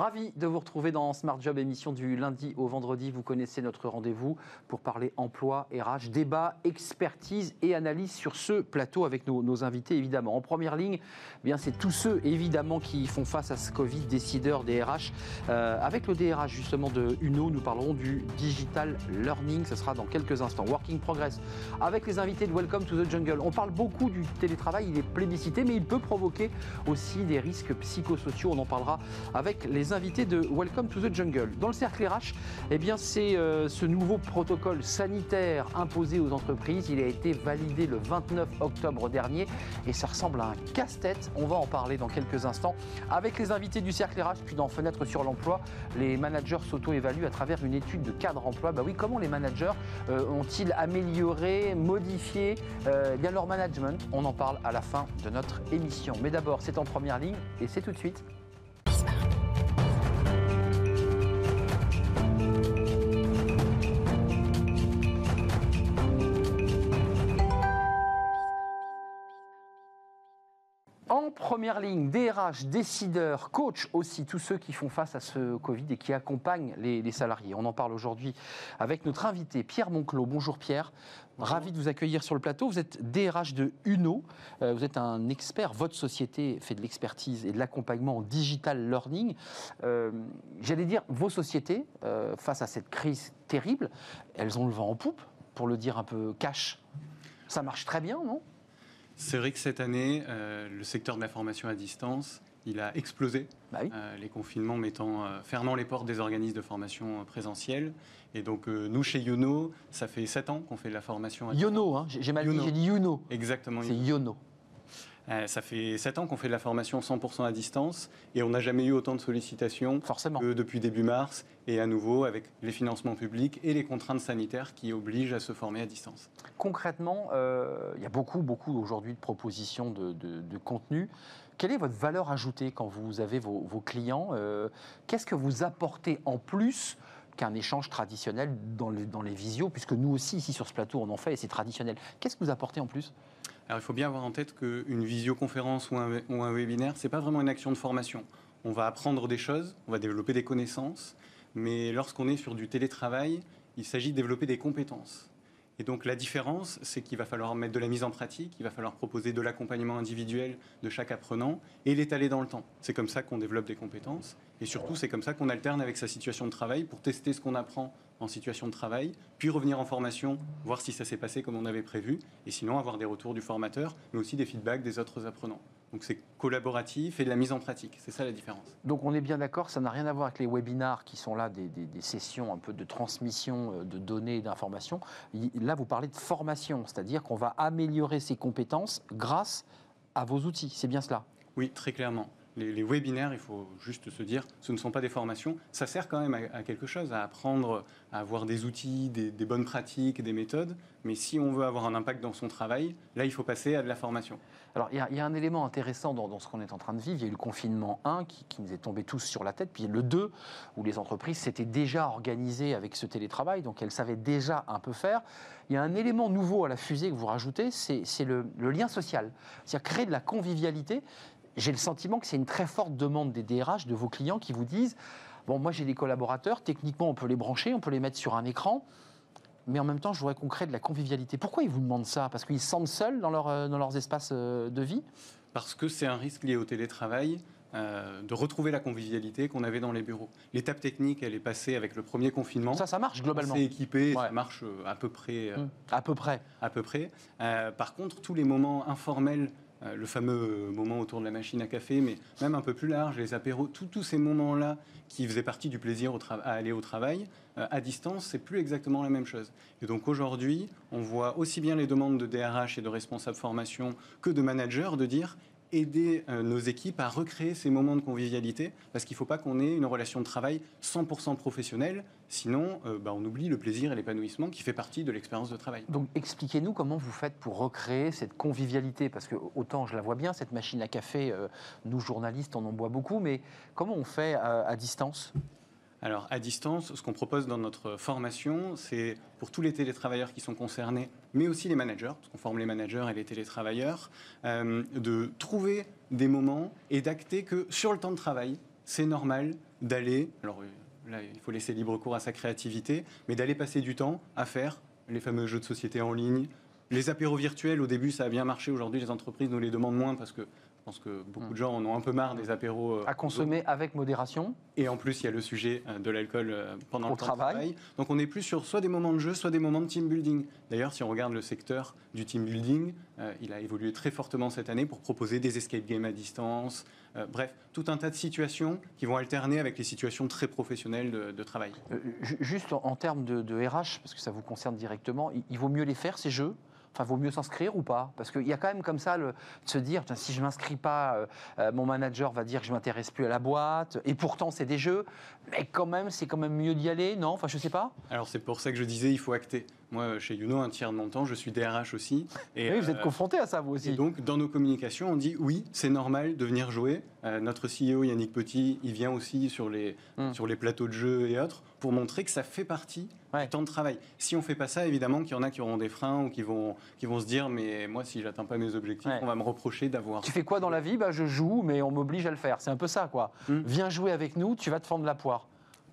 Ravi de vous retrouver dans Smart Job, émission du lundi au vendredi. Vous connaissez notre rendez-vous pour parler emploi, RH, débat, expertise et analyse sur ce plateau avec nos, invités évidemment. En première ligne, eh c'est tous ceux évidemment qui font face à ce Covid, décideurs des RH. Euh, avec le DRH justement de UNO, nous parlerons du digital learning. Ce sera dans quelques instants. Working Progress avec les invités de Welcome to the Jungle. On parle beaucoup du télétravail, il est plébiscité, mais il peut provoquer aussi des risques psychosociaux. On en parlera avec les invités de Welcome to the Jungle. Dans le cercle RH, eh bien, c'est euh, ce nouveau protocole sanitaire imposé aux entreprises. Il a été validé le 29 octobre dernier et ça ressemble à un casse-tête. On va en parler dans quelques instants avec les invités du cercle RH. Puis dans Fenêtre sur l'emploi, les managers s'auto-évaluent à travers une étude de cadre emploi. Bah oui, comment les managers euh, ont-ils amélioré, modifié euh, bien leur management? On en parle à la fin de notre émission. Mais d'abord, c'est en première ligne et c'est tout de suite. En première ligne, DRH, décideurs, coachs aussi, tous ceux qui font face à ce Covid et qui accompagnent les, salariés. On en parle aujourd'hui avec notre invité Pierre Monclos. Bonjour Pierre, ravi de vous accueillir sur le plateau. Vous êtes DRH de UNO, euh, vous êtes un expert, votre société fait de l'expertise et de l'accompagnement en digital learning. Euh, j'allais dire, vos sociétés, euh, face à cette crise terrible, elles ont le vent en poupe, pour le dire un peu cash. Ça marche très bien, non? C'est vrai que cette année, euh, le secteur de la formation à distance, il a explosé. Bah euh, les confinements mettant, euh, fermant les portes des organismes de formation présentielle. Et donc, nous, chez Yono, ça fait 7 ans qu'on fait de la formation à distance. Yono, hein, j'ai mal dit, j'ai dit Yono. Exactement. C'est Yono. Euh, ça fait 7 ans qu'on fait de la formation 100% à distance et on n'a jamais eu autant de sollicitations Forcément. que depuis début mars et à nouveau avec les financements publics et les contraintes sanitaires qui obligent à se former à distance. Concrètement, euh, il y a beaucoup, beaucoup aujourd'hui de propositions de, contenu. Quelle est votre valeur ajoutée quand vous avez vos, clients euh, Qu'est-ce que vous apportez en plus qu'un échange traditionnel dans dans les visios, puisque nous aussi, ici sur ce plateau, on en fait et c'est traditionnel. Qu'est-ce que vous apportez en plus? Il faut bien avoir en tête qu'une visioconférence ou un, ou un webinaire, ce n'est pas vraiment une action de formation. On va apprendre des choses, on va développer des connaissances, mais lorsqu'on est sur du télétravail, il s'agit de développer des compétences. Et donc la différence, c'est qu'il va falloir mettre de la mise en pratique, il va falloir proposer de l'accompagnement individuel de chaque apprenant et l'étaler dans le temps. C'est comme ça qu'on développe des compétences et surtout c'est comme ça qu'on alterne avec sa situation de travail pour tester ce qu'on apprend en situation de travail, puis revenir en formation, voir si ça s'est passé comme on avait prévu et sinon avoir des retours du formateur, mais aussi des feedbacks des autres apprenants. Donc c'est collaboratif et de la mise en pratique. C'est ça la différence. Donc on est bien d'accord, ça n'a rien à voir avec les webinars qui sont là des, sessions un peu de transmission euh, de données et d'informations. Là, vous parlez de formation, c'est-à-dire qu'on va améliorer ses compétences grâce à vos outils. C'est bien cela? Oui, très clairement. Les, webinaires, il faut juste se dire, ce ne sont pas des formations. Ça sert quand même à, quelque chose, à apprendre à avoir des outils, des, bonnes pratiques, des méthodes. Mais si on veut avoir un impact dans son travail, là, il faut passer à de la formation. Alors, il y, a un élément intéressant dans, ce qu'on est en train de vivre. Il y a eu le confinement 1 qui, nous est tombé tous sur la tête, puis le 2 où les entreprises s'étaient déjà organisées avec ce télétravail, donc elles savaient déjà un peu faire. Il y a un élément nouveau à la fusée que vous rajoutez, c'est le, le lien social. C'est-à-dire créer de la convivialité j'ai le sentiment que c'est une très forte demande des DRH, de vos clients qui vous disent Bon, moi j'ai des collaborateurs, techniquement on peut les brancher, on peut les mettre sur un écran, mais en même temps je voudrais qu'on crée de la convivialité. Pourquoi ils vous demandent ça? Parce qu'ils se sentent seuls dans, leur, euh, dans leurs espaces euh, de vie? Parce que c'est un risque lié au télétravail. Euh, de retrouver la convivialité qu'on avait dans les bureaux. L'étape technique, elle est passée avec le premier confinement. Ça, ça marche globalement. C'est équipé, ça marche à peu près. Mmh. À peu près. À peu près. par contre, tous les moments informels le fameux moment autour de la machine à café, mais même un peu plus large, les apéros, tous ces moments-là qui faisaient partie du plaisir à aller au travail, euh, à distance, c'est plus exactement la même chose. Et donc aujourd'hui, on voit aussi bien les demandes de DRH et de responsables formation que de managers de dire aider euh, nos équipes à recréer ces moments de convivialité, parce qu'il ne faut pas qu'on ait une relation de travail 100% professionnelle, sinon euh, bah, on oublie le plaisir et l'épanouissement qui fait partie de l'expérience de travail. Donc expliquez-nous comment vous faites pour recréer cette convivialité, parce que autant je la vois bien, cette machine à café, euh, nous journalistes on en boit beaucoup, mais comment on fait à distance? Alors, à distance, ce qu'on propose dans notre formation, c'est pour tous les télétravailleurs qui sont concernés, mais aussi les managers, parce qu'on forme les managers et les télétravailleurs, euh, de trouver des moments et d'acter que sur le temps de travail, c'est normal d'aller, alors euh, là il faut laisser libre cours à sa créativité, mais d'aller passer du temps à faire les fameux jeux de société en ligne. Les apéros virtuels, au début, ça a bien marché. Aujourd'hui, les entreprises nous les demandent moins parce que je pense que beaucoup Hmm. de gens en ont un peu marre des apéros. euh, À consommer avec modération. Et en plus, il y a le sujet euh, de l'alcool euh, pendant Au le temps travail. travail. Donc on est plus sur soit des moments de jeu, soit des moments de team building. D'ailleurs, si on regarde le secteur du team building, euh, il a évolué très fortement cette année pour proposer des escape games à distance. Euh, bref, tout un tas de situations qui vont alterner avec les situations très professionnelles de, de travail. Euh, ju- juste en, en termes de, de RH, parce que ça vous concerne directement, il, il vaut mieux les faire, ces jeux Enfin, vaut mieux s'inscrire ou pas? Parce qu'il y a quand même comme ça le, de se dire, si je m'inscris pas, euh, euh, mon manager va dire que je m'intéresse plus à la boîte. Et pourtant, c'est des jeux, mais quand même, c'est quand même mieux d'y aller, non? Enfin, je sais pas. Alors c'est pour ça que je disais, il faut acter. Moi, chez Youno, un tiers de mon temps, je suis DRH aussi. Et, oui, vous êtes euh, confronté à ça, vous aussi. Et donc, dans nos communications, on dit oui, c'est normal de venir jouer. Euh, notre CEO Yannick Petit, il vient aussi sur les, Mm. sur les plateaux de jeux et autres pour montrer que ça fait partie Ouais. du temps de travail. Si on fait pas ça, évidemment qu'il y en a qui auront des freins ou qui vont, qui vont se dire mais moi, si j'atteins pas mes objectifs, Ouais. on va me reprocher d'avoir. Tu fais quoi dans la vie? Bah, Je joue, mais on m'oblige à le faire. C'est un peu ça, quoi. Hmm. Viens jouer avec nous, tu vas te fendre la poire.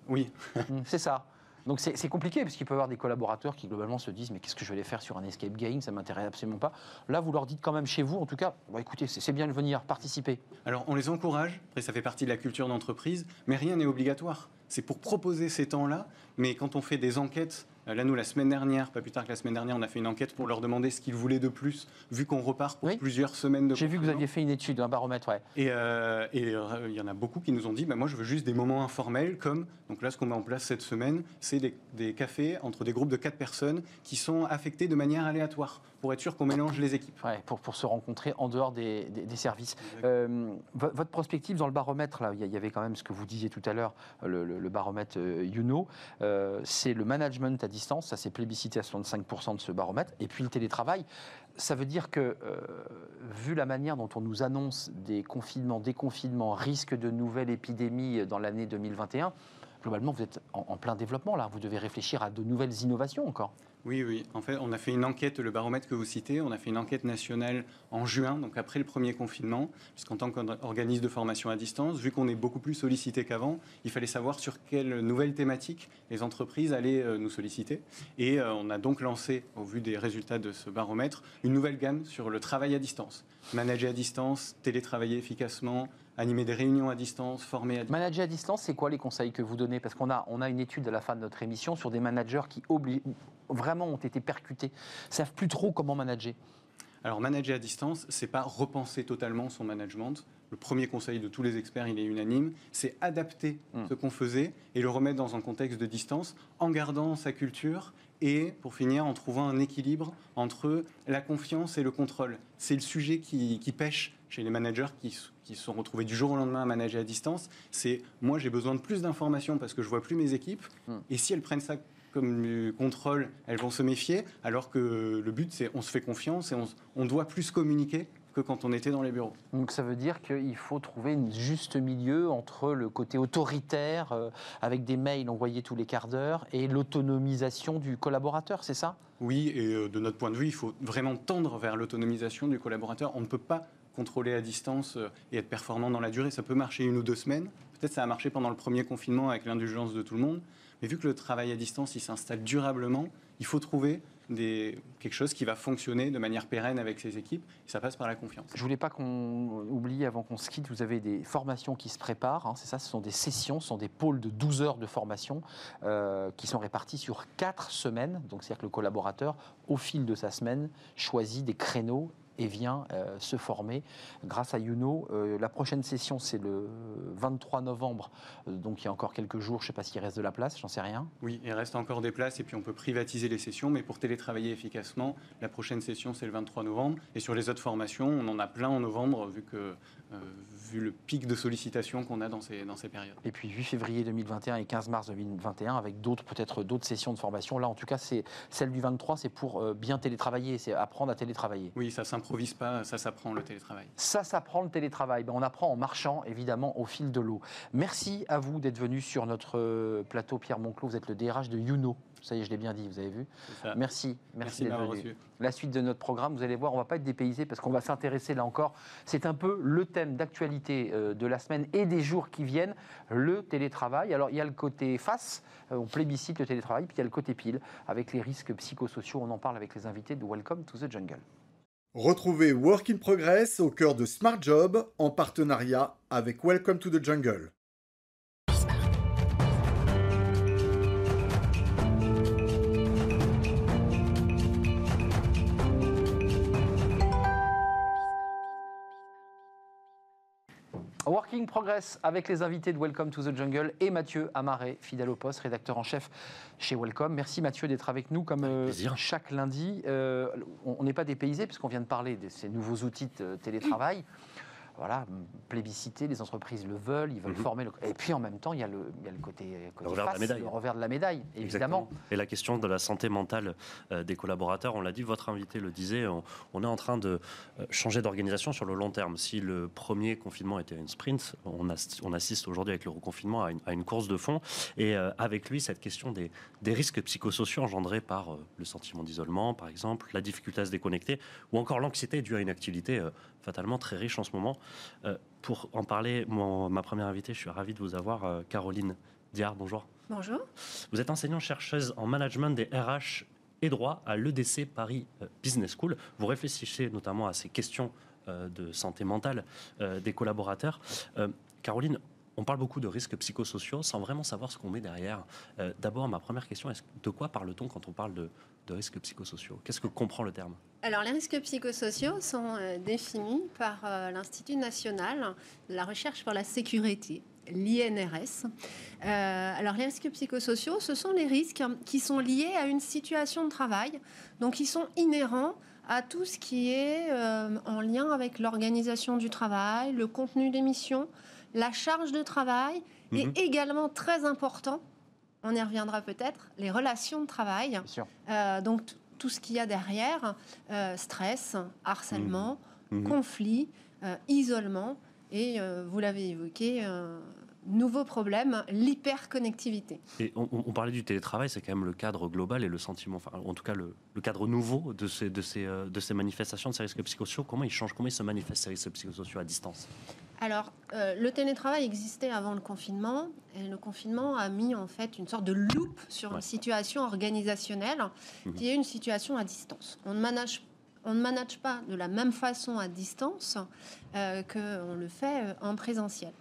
Oui, Mm, c'est ça. Donc c'est compliqué parce qu'il peut y avoir des collaborateurs qui globalement se disent mais qu'est-ce que je vais aller faire sur un escape game? Ça m'intéresse absolument pas. Là, vous leur dites quand même chez vous, en tout cas, écoutez, c'est bien de venir participer. Alors, on les encourage. Après, ça fait partie de la culture d'entreprise, mais rien n'est obligatoire. C'est pour proposer ces temps-là. Mais quand on fait des enquêtes, là, nous, la semaine dernière, pas plus tard que la semaine dernière, on a fait une enquête pour leur demander ce qu'ils voulaient de plus, vu qu'on repart pour Oui. plusieurs semaines de J'ai vu que vous aviez fait une étude, un baromètre, ouais. Et euh, euh, il y en a beaucoup qui nous ont dit, bah, moi je veux juste des moments informels, comme, donc là ce qu'on met en place cette semaine, c'est des, des cafés entre des groupes de quatre personnes qui sont affectés de manière aléatoire, pour être sûr qu'on mélange les équipes. Ouais, pour, pour se rencontrer en dehors des, des- des services. Euh, vo- votre prospective dans le baromètre, là, il y avait quand même ce que vous disiez tout à l'heure, le, le- le baromètre euh, Youno, euh, c'est le management à distance, ça c'est plébiscité à 65% de ce baromètre, et puis le télétravail. Ça veut dire que, euh, vu la manière dont on nous annonce des confinements, déconfinements, risque de nouvelles épidémies dans l'année 2021, globalement vous êtes en, en plein développement là, vous devez réfléchir à de nouvelles innovations encore. Oui, oui. En fait, on a fait une enquête, le baromètre que vous citez, on a fait une enquête nationale en juin, donc après le premier confinement, puisqu'en tant qu'organisme de formation à distance, vu qu'on est beaucoup plus sollicité qu'avant, il fallait savoir sur quelles nouvelles thématiques les entreprises allaient euh, nous solliciter. Et euh, on a donc lancé, au vu des résultats de ce baromètre, une nouvelle gamme sur le travail à distance. Manager à distance, télétravailler efficacement, animer des réunions à distance, former à distance. Manager à distance, c'est quoi les conseils que vous donnez? Parce qu'on a, on a une étude à la fin de notre émission sur des managers qui obli- vraiment ont été percutés, savent plus trop comment manager. Alors, manager à distance, c'est pas repenser totalement son management. Le premier conseil de tous les experts, il est unanime, c'est adapter Mm. ce qu'on faisait et le remettre dans un contexte de distance en gardant sa culture et, pour finir, en trouvant un équilibre entre la confiance et le contrôle. C'est le sujet qui, qui pêche chez les managers qui, qui se sont retrouvés du jour au lendemain à manager à distance. C'est moi, j'ai besoin de plus d'informations parce que je vois plus mes équipes. Mm. Et si elles prennent ça comme du contrôle, elles vont se méfier, alors que le but, c'est on se fait confiance et on, doit plus communiquer que quand on était dans les bureaux. Donc ça veut dire qu'il faut trouver une juste milieu entre le côté autoritaire, euh, avec des mails envoyés tous les quarts d'heure, et l'autonomisation du collaborateur, c'est ça? Oui, et euh, de notre point de vue, il faut vraiment tendre vers l'autonomisation du collaborateur. On ne peut pas contrôler à distance euh, et être performant dans la durée. Ça peut marcher une ou deux semaines. Peut-être ça a marché pendant le premier confinement avec l'indulgence de tout le monde. Mais vu que le travail à distance, il s'installe durablement, il faut trouver quelque chose qui va fonctionner de manière pérenne avec ses équipes. Et ça passe par la confiance. Je voulais pas qu'on oublie avant qu'on se quitte, vous avez des formations qui se préparent, hein, c'est ça, ce sont des sessions, ce sont des pôles de 12 heures de formation euh, qui sont répartis sur 4 semaines. Donc c'est-à-dire que le collaborateur, au fil de sa semaine, choisit des créneaux et vient euh, se former grâce à Youno. Euh, la prochaine session, c'est le 23 novembre, Euh, donc il y a encore quelques jours, je ne sais pas s'il reste de la place, j'en sais rien. Oui, il reste encore des places et puis on peut privatiser les sessions, mais pour télétravailler efficacement, la prochaine session c'est le 23 novembre. Et sur les autres formations, on en a plein en novembre vu, que, vu le pic de sollicitation qu'on a dans ces, dans ces périodes. Et puis 8 février 2021 et 15 mars 2021 avec d'autres peut-être d'autres sessions de formation. Là en tout cas c'est celle du 23 c'est pour euh, bien télétravailler, c'est apprendre à télétravailler. Oui, ça s'improvise s'improvise pas, ça s'apprend le télétravail. Ça s'apprend le télétravail. Ben, on apprend en marchant, évidemment, au fil de l'eau. Merci à vous d'être venu sur notre euh, plateau, Pierre Monclos. Vous êtes le DRH de Youno. Ça y est, je l'ai bien dit, vous avez vu Ça. Merci, merci, Merci d'être venu. La suite de notre programme, vous allez voir, on va pas être dépaysé parce qu'on va s'intéresser là encore. C'est un peu le thème d'actualité euh, de la semaine et des jours qui viennent, le télétravail. Alors il y a le côté face, euh, on plébiscite le télétravail, puis il y a le côté pile avec les risques psychosociaux. On en parle avec les invités de Welcome to the Jungle. Retrouvez Work in Progress au cœur de Smart Job en partenariat avec Welcome to the Jungle. Working Progress avec les invités de Welcome to the Jungle et Mathieu Amaré, fidèle au poste, rédacteur en chef chez Welcome. Merci Mathieu d'être avec nous comme euh, chaque lundi. Euh, on on n'est pas dépaysé puisqu'on vient de parler de ces nouveaux outils de télétravail. Voilà, plébiscité, les entreprises le veulent, ils veulent Mhm. former. Le... Et puis en même temps, il y a le, il y a le côté, côté revers de la face, médaille. le revers de la médaille, évidemment. Exactement. Et la question de la santé mentale euh, des collaborateurs, on l'a dit, votre invité le disait, on, on est en train de euh, changer d'organisation sur le long terme. Si le premier confinement était une sprint, on, as- on assiste aujourd'hui avec le reconfinement à une, à une course de fond. Et euh, avec lui, cette question des, des risques psychosociaux engendrés par euh, le sentiment d'isolement, par exemple, la difficulté à se déconnecter, ou encore l'anxiété due à une activité euh, fatalement très riche en ce moment. Euh, pour en parler, mon- ma première invitée, je suis ravi de vous avoir, euh, Caroline Diard, bonjour. Bonjour. Vous êtes enseignant-chercheuse en management des RH et droit à l'EDC Paris euh, Business School. Vous réfléchissez notamment à ces questions de santé mentale des collaborateurs. Caroline, on parle beaucoup de risques psychosociaux sans vraiment savoir ce qu'on met derrière. Euh, D'abord, ma première question, est de quoi parle-t-on quand on parle de, risques psychosociaux? Qu'est-ce que comprend le terme? Alors, les risques psychosociaux sont euh, définis par euh, l'Institut national de la recherche pour la sécurité, l'INRS. Alors, les risques psychosociaux, ce sont les risques qui sont liés à une situation de travail, donc ils sont inhérents à tout ce qui est en lien avec l'organisation du travail, le contenu des missions, la charge de travail, Mhm. et également très important, on y reviendra peut-être, les relations de travail. Euh, donc tout ce qu'il y a derrière, euh, stress, harcèlement, Mhm. conflit, euh, isolement et, vous l'avez évoqué, nouveau problème, l'hyperconnectivité. Et on, parlait du télétravail, c'est quand même le cadre global et le sentiment, enfin, en tout cas le, le cadre nouveau de ces, de, ces, de ces manifestations, de ces risques psychosociaux. Comment ils changent, comment ils se manifestent ces risques psychosociaux à distance? Alors, euh, le télétravail existait avant le confinement, et le confinement a mis en fait une sorte de loupe sur Ouais. une situation organisationnelle Mhm. qui est une situation à distance. On ne manage on ne manage pas de la même façon à distance euh, qu'on le fait euh, en présentiel.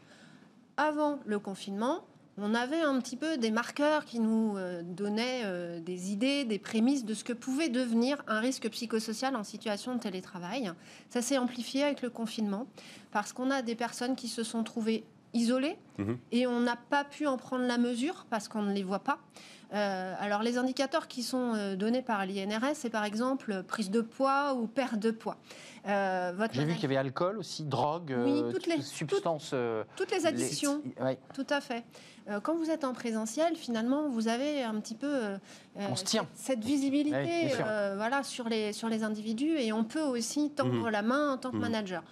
Avant le confinement, on avait un petit peu des marqueurs qui nous euh, donnaient euh, des idées, des prémices de ce que pouvait devenir un risque psychosocial en situation de télétravail. Ça s'est amplifié avec le confinement parce qu'on a des personnes qui se sont trouvées isolées Mhm. et on n'a pas pu en prendre la mesure parce qu'on ne les voit pas. Euh, alors les indicateurs qui sont euh, donnés par l'INRS, c'est par exemple euh, prise de poids ou perte de poids. Euh, votre J'ai vu qu'il y avait alcool aussi, drogue, Oui, toutes les- substances. toutes les addictions. les- ouais. Tout à fait. Euh, quand vous êtes en présentiel, finalement, vous avez un petit peu euh, On se tient. cette, cette visibilité euh, voilà, sur, les, sur les individus et on peut aussi tendre Mhm. la main en tant que Mhm. manager.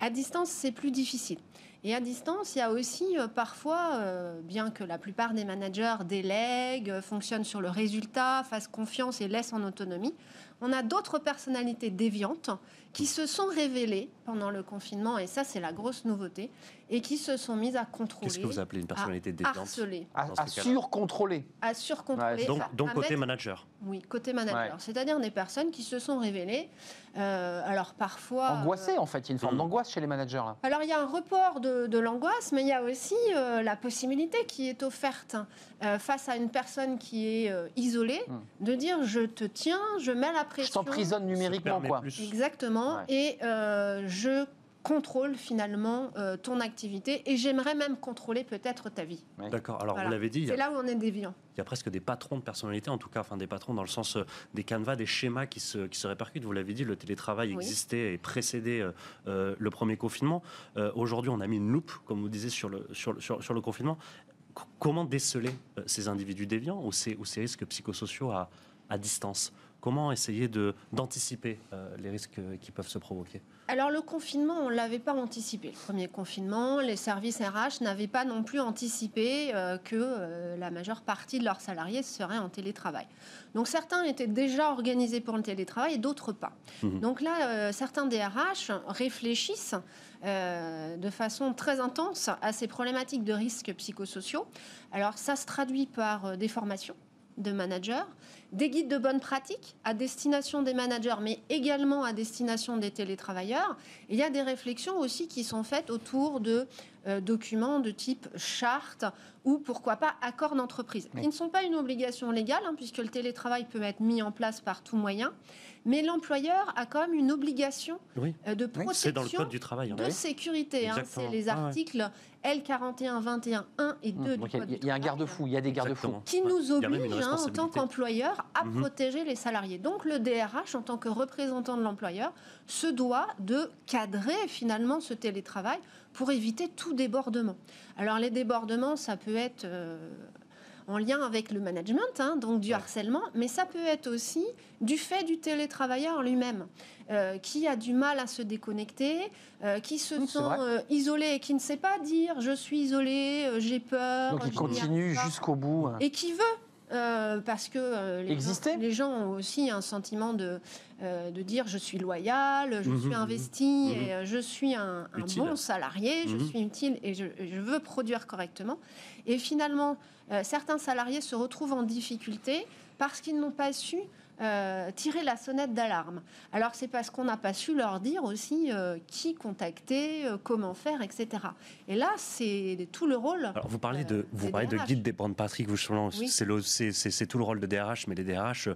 À distance, c'est plus difficile. Et à distance, il y a aussi euh, parfois, euh, bien que la plupart des managers délèguent, euh, fonctionnent sur le résultat, fassent confiance et laissent en autonomie, on a d'autres personnalités déviantes qui se sont révélées pendant le confinement, et ça c'est la grosse nouveauté, et qui se sont mises à contrôler, Qu'est-ce que vous appelez une personnalité déviante harceler, À, à surcontrôler. à surcontrôler. Ouais, Donc, donc à côté mettre- manager. Oui, côté manager. Ouais. C'est-à-dire des personnes qui se sont révélées, euh, alors parfois... Angoissé, euh, en fait. Il y a une forme d'angoisse chez les managers. Là. alors il y a un report de, de l'angoisse, mais il y a aussi euh, la possibilité qui est offerte face à une personne qui est euh, isolée, Hmm. de dire je te tiens, je mets la Je t'emprisonne numériquement, quoi. plus. Exactement. Ouais. Et euh, je contrôle finalement euh, ton activité et j'aimerais même contrôler peut-être ta vie. D'accord. Alors Voilà. vous l'avez dit, C'est là où on est déviant. il y a presque des patrons de personnalité, en tout cas, enfin des patrons dans le sens euh, des canevas, des schémas qui se, qui se répercutent. Vous l'avez dit, le télétravail Oui. existait et précédait euh, euh, le premier confinement. Euh, Aujourd'hui, on a mis une loupe, comme vous disiez, sur le, sur, le- sur, sur le confinement. C- comment déceler euh, ces individus déviants ou ces, ou ces risques psychosociaux à, à distance? Comment essayer d'anticiper euh, les risques qui peuvent se provoquer? Alors le confinement, on ne l'avait pas anticipé. Le premier confinement, les services RH n'avaient pas non plus anticipé euh, que euh, la majeure partie de leurs salariés seraient en télétravail. Donc certains étaient déjà organisés pour le télétravail et d'autres pas. Mmh. Donc là, euh, certains DRH réfléchissent de façon très intense à ces problématiques de risques psychosociaux. Alors ça se traduit par des formations de managers, des guides de bonne pratique à destination des managers, mais également à destination des télétravailleurs. il y a des réflexions aussi qui sont faites autour de euh, documents de type charte ou pourquoi pas accord d'entreprise, qui ne sont pas une obligation légale, hein, puisque le télétravail peut être mis en place par tout moyen. Mais l'employeur a quand même une obligation euh, de protection dans le code du travail, hein. de sécurité. Hein. c'est les articles L41, 21, 1 et 2 mmh. du code Il y a un garde-fou, il y a des garde-fous. Qui nous obligent, en tant qu'employeur, à mmh. protéger les salariés. Donc le DRH, en tant que représentant de l'employeur, se doit de cadrer finalement ce télétravail pour éviter tout débordement. Alors les débordements, ça peut être... Euh, en lien avec le management, hein, donc du harcèlement, mais ça peut être aussi du fait du télétravailleur lui-même, euh, qui a du mal à se déconnecter, euh, qui se sent euh, isolé et qui ne sait pas dire je suis isolé, j'ai peur. Donc il continue jusqu'au bout. Hein. Et qui veut. Parce que les, gens, les, gens, ont aussi un sentiment de, de dire je suis loyal, je mhm, suis investi, mhm. et je suis un, bon salarié, je mhm. suis utile et je, je, veux produire correctement. Et finalement, euh, certains salariés se retrouvent en difficulté parce qu'ils n'ont pas su euh, tirer la sonnette d'alarme. Alors c'est parce qu'on n'a pas su leur dire aussi euh, qui contacter, comment faire, etc. Et là, c'est tout le rôle. Alors vous parlez de, vous parlez de guide des bandes Patrick, vous c'est tout le rôle de DRH, mais les DRH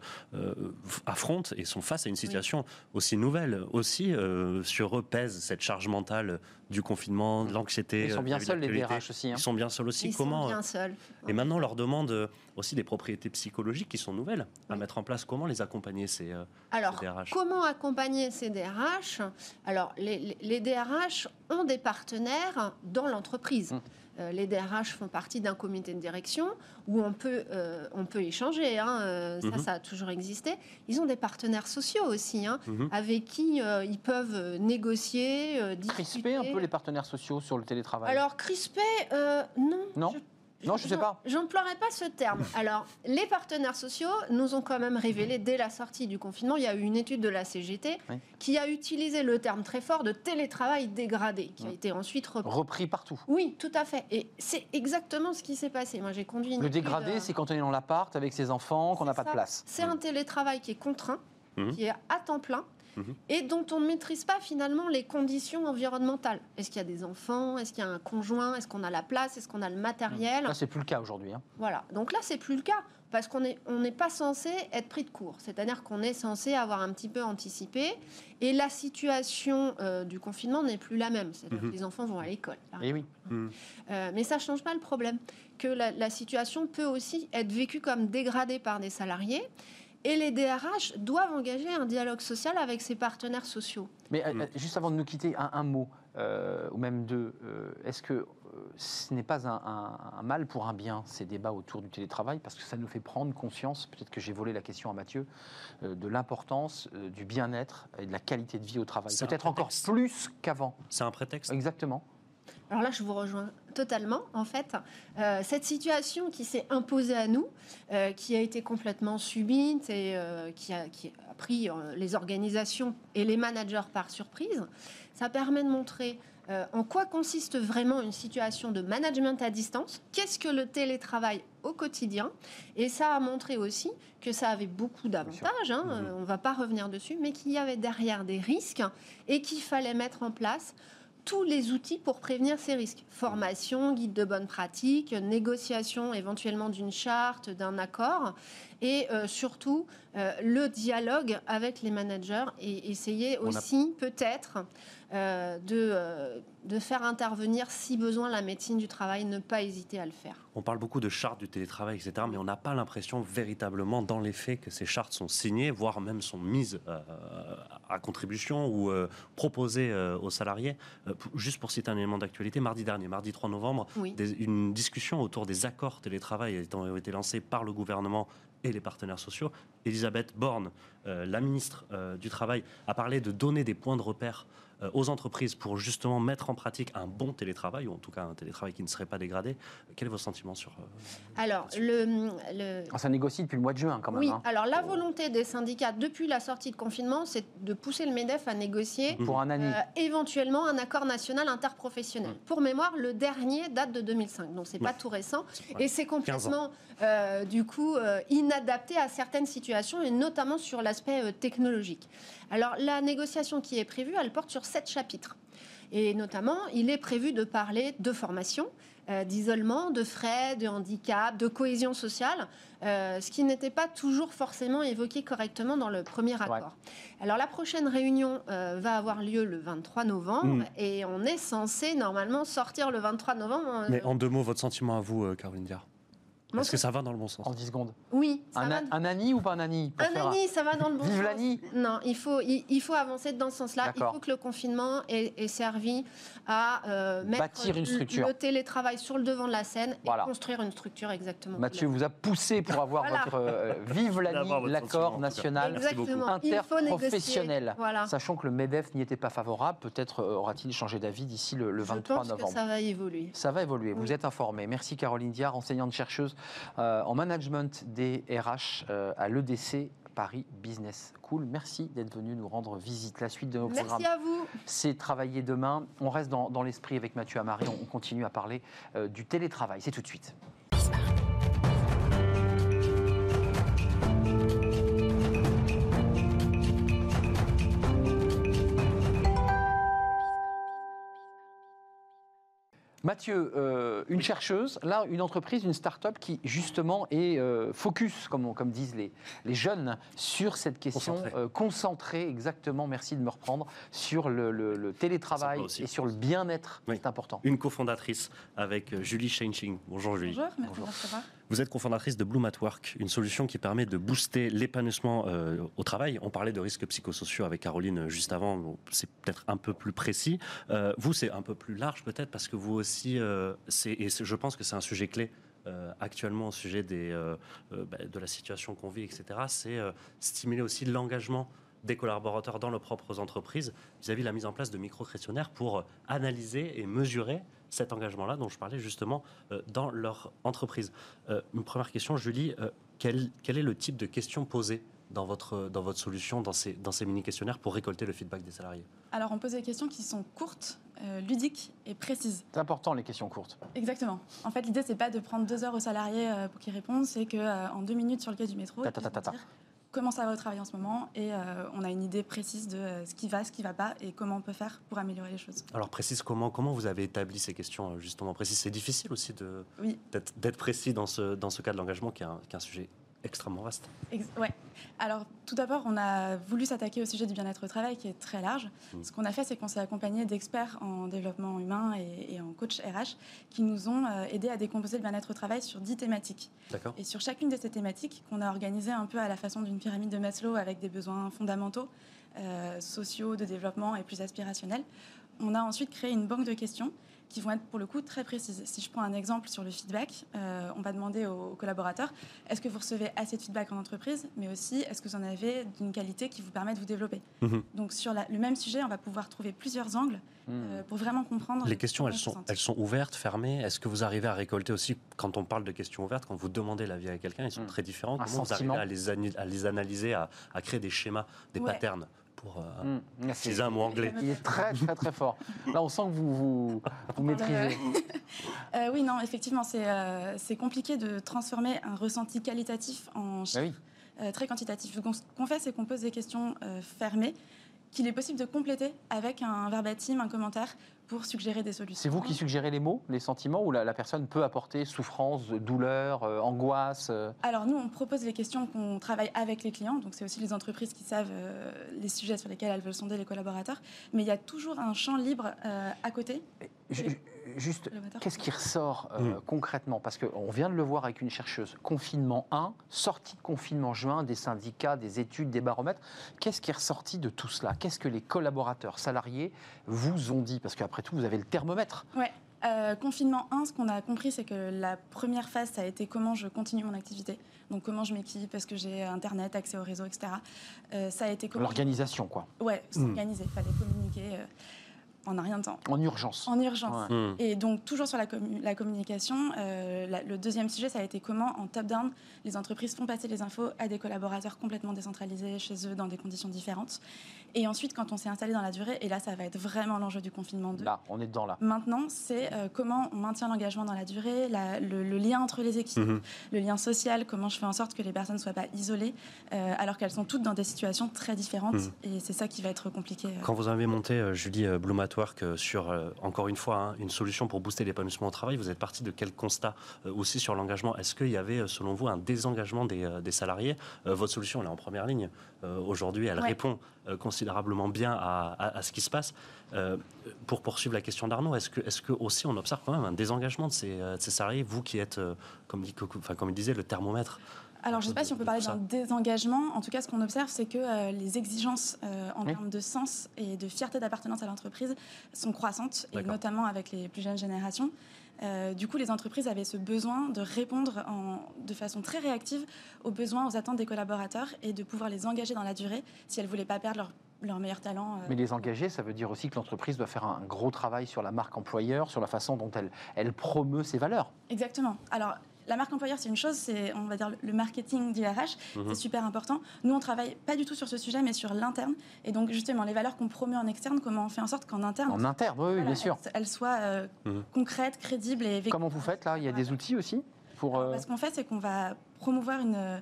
affrontent et sont face à une situation aussi nouvelle, aussi sur eux pèse cette charge mentale du confinement, de l'anxiété. Ils sont bien seuls, les DRH aussi. Hein. Ils sont bien seuls aussi. Ils Comment sont bien seuls. Et maintenant, on leur demande euh, aussi des propriétés psychologiques qui sont nouvelles à mettre en place. Comment les accompagner, ces, euh, Alors, comment accompagner ces DRH Alors, les, les, DRH ont des partenaires dans l'entreprise. Hum. Euh, les DRH font partie d'un comité de direction où on peut, euh, on peut échanger. Hein, euh, ça, mhm. ça a toujours existé. Ils ont des partenaires sociaux aussi, hein, mhm. avec qui ils peuvent négocier, discuter. Crisper un peu les partenaires sociaux sur le télétravail? Alors, crisper, non. Non non, je ne sais pas. J'emploierai pas ce terme. Alors, les partenaires sociaux nous ont quand même révélé dès la sortie du confinement, il y a eu une étude de la CGT qui a utilisé le terme très fort de télétravail dégradé, qui a été ensuite repris. repris. partout. Oui, tout à fait. Et c'est exactement ce qui s'est passé. Moi, j'ai conduit une Le dégradé, euh, c'est quand on est dans l'appart avec ses enfants, qu'on n'a pas de place. C'est un télétravail qui est contraint, mmh. qui est à temps plein Mhm. et dont on ne maîtrise pas finalement les conditions environnementales. Est-ce qu'il y a des enfants? Est-ce qu'il y a un conjoint? Est-ce qu'on a la place? Est-ce qu'on a le matériel? Là, c'est plus le cas aujourd'hui. Hein. Voilà. Donc là, c'est plus le cas parce qu'on n'est on n'est pas censé être pris de court. C'est-à-dire qu'on est censé avoir un petit peu anticipé. Et la situation euh, du confinement n'est plus la même. C'est-à-dire que mhm. les enfants vont à l'école. Et eh oui. Mhm. Euh, mais ça ne change pas le problème. Que la, la situation peut aussi être vécue comme dégradée par des salariés. Et les DRH doivent engager un dialogue social avec ses partenaires sociaux. Mais euh, euh, juste avant de nous quitter, un, mot, euh, ou même deux. Est-ce que ce n'est pas un, mal pour un bien, ces débats autour du télétravail, parce que ça nous fait prendre conscience, peut-être que j'ai volé la question à Mathieu, de l'importance du bien-être et de la qualité de vie au travail. Peut-être encore plus qu'avant. C'est un prétexte Exactement. Alors là, je vous rejoins totalement. En fait, euh, cette situation qui s'est imposée à nous, euh, qui a été complètement subite et euh, qui, a, pris les organisations et les managers par surprise, ça permet de montrer en quoi consiste vraiment une situation de management à distance, qu'est-ce que le télétravail au quotidien, et ça a montré aussi que ça avait beaucoup d'avantages, hein, mhm. on ne va pas revenir dessus, mais qu'il y avait derrière des risques et qu'il fallait mettre en place tous les outils pour prévenir ces risques. Formation, guide de bonne pratique, négociation éventuellement d'une charte, d'un accord, et euh, surtout euh, le dialogue avec les managers et essayer aussi peut-être euh, de, de faire intervenir si besoin la médecine du travail, ne pas hésiter à le faire. On parle beaucoup de chartes du télétravail, etc., mais on n'a pas l'impression véritablement dans les faits que ces chartes sont signées, voire même sont mises à contribution ou proposées aux salariés. juste pour citer un élément d'actualité, mardi dernier, mardi 3 novembre, une discussion autour des accords télétravail a été lancée par le gouvernement et les partenaires sociaux. Elisabeth Borne, euh, la ministre euh, du Travail, a parlé de donner des points de repère euh, aux entreprises pour justement mettre en pratique un bon télétravail, ou en tout cas un télétravail qui ne serait pas dégradé. Quel est votre sentiment sur... euh, Alors, le, le- Ah, ça négocie depuis le mois de juin quand même. oui, hein. alors la volonté des syndicats depuis la sortie de confinement, c'est de pousser le MEDEF à négocier Pour un année. euh, éventuellement un accord national interprofessionnel. Pour mémoire, le dernier date de 2005, donc c'est pas Ouais. tout récent. Ouais. Et c'est complètement, euh, du coup, euh, inadapté à certaines situations, et notamment sur l'aspect euh, technologique. Alors, la négociation qui est prévue, elle porte sur sept chapitres. Et notamment, il est prévu de parler de formation, euh, d'isolement, de frais, de handicap, de cohésion sociale, euh, ce qui n'était pas toujours forcément évoqué correctement dans le premier accord. Alors la prochaine réunion euh, va avoir lieu le 23 novembre Mm. et on est censé normalement sortir le 23 novembre. euh, Mais en deux mots, votre sentiment à vous, euh, Caroline Diard Moi, Est-ce que ça va dans le bon sens En 10 secondes. Oui, ça Un, va. un Annie ou pas un Annie Un ANI, ça va dans le bon Vive sens. l'ANI Non, il faut, il, il faut avancer dans ce sens-là. Il faut que le confinement ait, ait servi à euh, mettre Bâtir une le- structure. le télétravail sur le devant de la scène Voilà. et construire une structure exactement. Mathieu vous a poussé pour avoir Voilà. votre euh, vive l'accord national interprofessionnel. Voilà. Sachant que le MEDEF n'y était pas favorable, peut-être euh, aura-t-il changé d'avis d'ici le, le Je 23 pense novembre. que ça va évoluer. Ça va évoluer, vous êtes informé. Merci Caroline Diard, enseignante-chercheuse euh, en management des RH euh, à l'EDC Paris Business School. Merci d'être venu nous rendre visite. La suite de nos programmes, Merci à vous. c'est travailler demain. On reste dans, dans l'esprit avec Mathieu Amari, on, on continue à parler euh, du télétravail. C'est tout de suite. Mathieu, euh, une chercheuse, là, une entreprise, une start-up qui justement est euh, focus, comme, on- comme disent les, les jeunes, sur cette question euh, concentrée, exactement, merci de me reprendre, sur le, le- le télétravail et sur le bien-être. Oui. C'est important. Une cofondatrice avec Julie Sheinching. Bonjour Julie. Bonjour, merci Bonjour. Vous êtes cofondatrice de Bloom at Work, une solution qui permet de booster l'épanouissement euh, au travail. On parlait de risques psychosociaux avec Caroline euh, juste avant, c'est peut-être un peu plus précis. Euh, vous, c'est un peu plus large peut-être parce que vous aussi, et je pense que c'est un sujet clé. actuellement au sujet des, bah, de la situation qu'on vit, etc., c'est stimuler aussi l'engagement des collaborateurs dans leurs propres entreprises vis-à-vis de la mise en place de micro-questionnaires pour analyser et mesurer cet engagement-là dont je parlais justement euh, dans leur entreprise. Euh, une première question, Julie, euh, quel, quel est le type de questions posées dans votre, dans votre solution, dans ces, dans ces mini-questionnaires pour récolter le feedback des salariés? Alors, on pose des questions qui sont courtes, euh, ludiques et précises. C'est important, les questions courtes. Exactement. En fait, l'idée, c'est pas de prendre deux heures aux salariés euh, pour qu'ils répondent, c'est qu'en deux minutes sur le quai du métro, Ta, ta, ta, ta, comment ça va au travail en ce moment et euh, on a une idée précise de euh, ce qui va, ce qui va pas et comment on peut faire pour améliorer les choses. Alors précise comment, comment vous avez établi ces questions euh, justement? Précises C'est difficile aussi de- Oui, d'être d'être précis dans ce, dans ce cas de l'engagement qui est un, qui est un sujet extrêmement vaste. Ex- ouais. Alors, tout d'abord, on a voulu s'attaquer au sujet du bien-être au travail qui est très large. Mm. Ce qu'on a fait, c'est qu'on s'est accompagné d'experts en développement humain et, et en coach RH qui nous ont euh, aidés à décomposer le bien-être au travail sur 10 thématiques. D'accord Et sur chacune de ces thématiques, qu'on a organisées un peu à la façon d'une pyramide de Maslow avec des besoins fondamentaux, euh, sociaux, de développement et plus aspirationnels, on a ensuite créé une banque de questions qui vont être pour le coup très précises. Si je prends un exemple sur le feedback, euh, on va demander aux, collaborateurs est-ce que vous recevez assez de feedback en entreprise, mais aussi est-ce que vous en avez d'une qualité qui vous permet de vous développer. Mhm. Donc sur la- le même sujet, on va pouvoir trouver plusieurs angles Hmm. euh, pour vraiment comprendre. Les questions, elles sont, elles sont ouvertes, fermées. Est-ce que vous arrivez à récolter aussi, quand on parle de questions ouvertes, quand vous demandez l'avis à quelqu'un, ils sont Mm. très différents. Un Comment vous sentiment. arrivez à les, ani- à les analyser, à, à créer des schémas, des Ouais. patterns pour euh. Merci. utiliser un mot anglais Il est très très très fort. Là, on sent que vous, vous, vous maîtrisez. Euh, oui, non, effectivement, c'est euh, c'est compliqué de transformer un ressenti qualitatif en Bah chiffres oui. euh, très quantitatif. Donc, ce qu'on fait, c'est qu'on pose des questions euh, fermées qu'il est possible de compléter avec un verbatim, un commentaire pour suggérer des solutions. C'est vous qui suggérez les mots, les sentiments, ou la, la personne peut apporter souffrance, douleur, euh, angoisse euh, Alors nous, on propose les questions qu'on travaille avec les clients, donc c'est aussi les entreprises qui savent euh, les sujets sur lesquels elles veulent sonder les collaborateurs, mais il y a toujours un champ libre euh, à côté. ju- ju- Juste, qu'est-ce qui ressort euh, Mm. concrètement? Parce qu'on vient de le voir avec une chercheuse. Confinement 1, sortie de confinement juin, des syndicats, des études, des baromètres. Qu'est-ce qui est ressorti de tout cela? Qu'est-ce que les collaborateurs salariés vous ont dit? Parce qu'après tout, vous avez le thermomètre. Ouais. Euh, confinement 1, ce qu'on a compris, c'est que la première phase, ça a été comment je continue mon activité. Donc comment je m'équipe, est-ce que j'ai Internet, accès au réseau, etc. Euh, ça a été comment... L'organisation, quoi. Ouais, s'organiser, il fallait communiquer. euh, en un rien de temps. En urgence. En urgence. Ouais. Hmm. Et donc, toujours sur la, commu- la communication, euh, la- le deuxième sujet, ça a été comment, en top-down, les entreprises font passer les infos à des collaborateurs complètement décentralisés chez eux dans des conditions différentes. Et ensuite, quand on s'est installé dans la durée, et là, ça va être vraiment l'enjeu du confinement 2. Là, on est dedans, là. Maintenant, c'est euh, comment on maintient l'engagement dans la durée, la- le, le lien entre les équipes, Mhm. le lien social, comment je fais en sorte que les personnes ne soient pas isolées, euh, alors qu'elles sont toutes dans des situations très différentes. Mhm. Et c'est ça qui va être compliqué. euh. Quand vous avez monté, euh, Julie euh, Euh, sur, euh, encore une fois, hein, une solution pour booster l'épanouissement au travail, vous êtes parti de quel constat euh, aussi sur l'engagement? Est-ce qu'il y avait, selon vous, un désengagement des, des salariés? Votre solution, elle est en première ligne. Aujourd'hui, elle Ouais. répond considérablement bien à, à- à ce qui se passe. Pour poursuivre la question d'Arnaud, est-ce que, est-ce que aussi on observe quand même un désengagement de ces, de ces salariés, vous qui êtes, comme, dit, enfin, comme il disait, le thermomètre Alors, je ne sais pas si on peut parler d'un désengagement. En tout cas, ce qu'on observe, c'est que euh, les exigences euh, en Oui. termes de sens et de fierté d'appartenance à l'entreprise sont croissantes, et notamment avec les plus jeunes générations. Euh, du coup, les entreprises avaient ce besoin de répondre en- de façon très réactive aux besoins, aux attentes des collaborateurs et de pouvoir les engager dans la durée si elles ne voulaient pas perdre leur, leur meilleur talent. Mais les engager, ça veut dire aussi que l'entreprise doit faire un gros travail sur la marque employeur, sur la façon dont elle, elle promeut ses valeurs. Exactement. Alors, la marque employeur, c'est une chose, c'est, on va dire, le marketing du RH, Mhm. c'est super important. Nous, on travaille pas du tout sur ce sujet, mais sur l'interne. Et donc, justement, les valeurs qu'on promeut en externe, comment on fait en sorte qu'en interne, En interne, oui, voilà, bien sûr. elles, elles soient euh, Mhm. concrètes, crédibles et. Comment vous faites là? Il y a des outils aussi pour. euh, Ce qu'on fait, c'est qu'on va promouvoir une,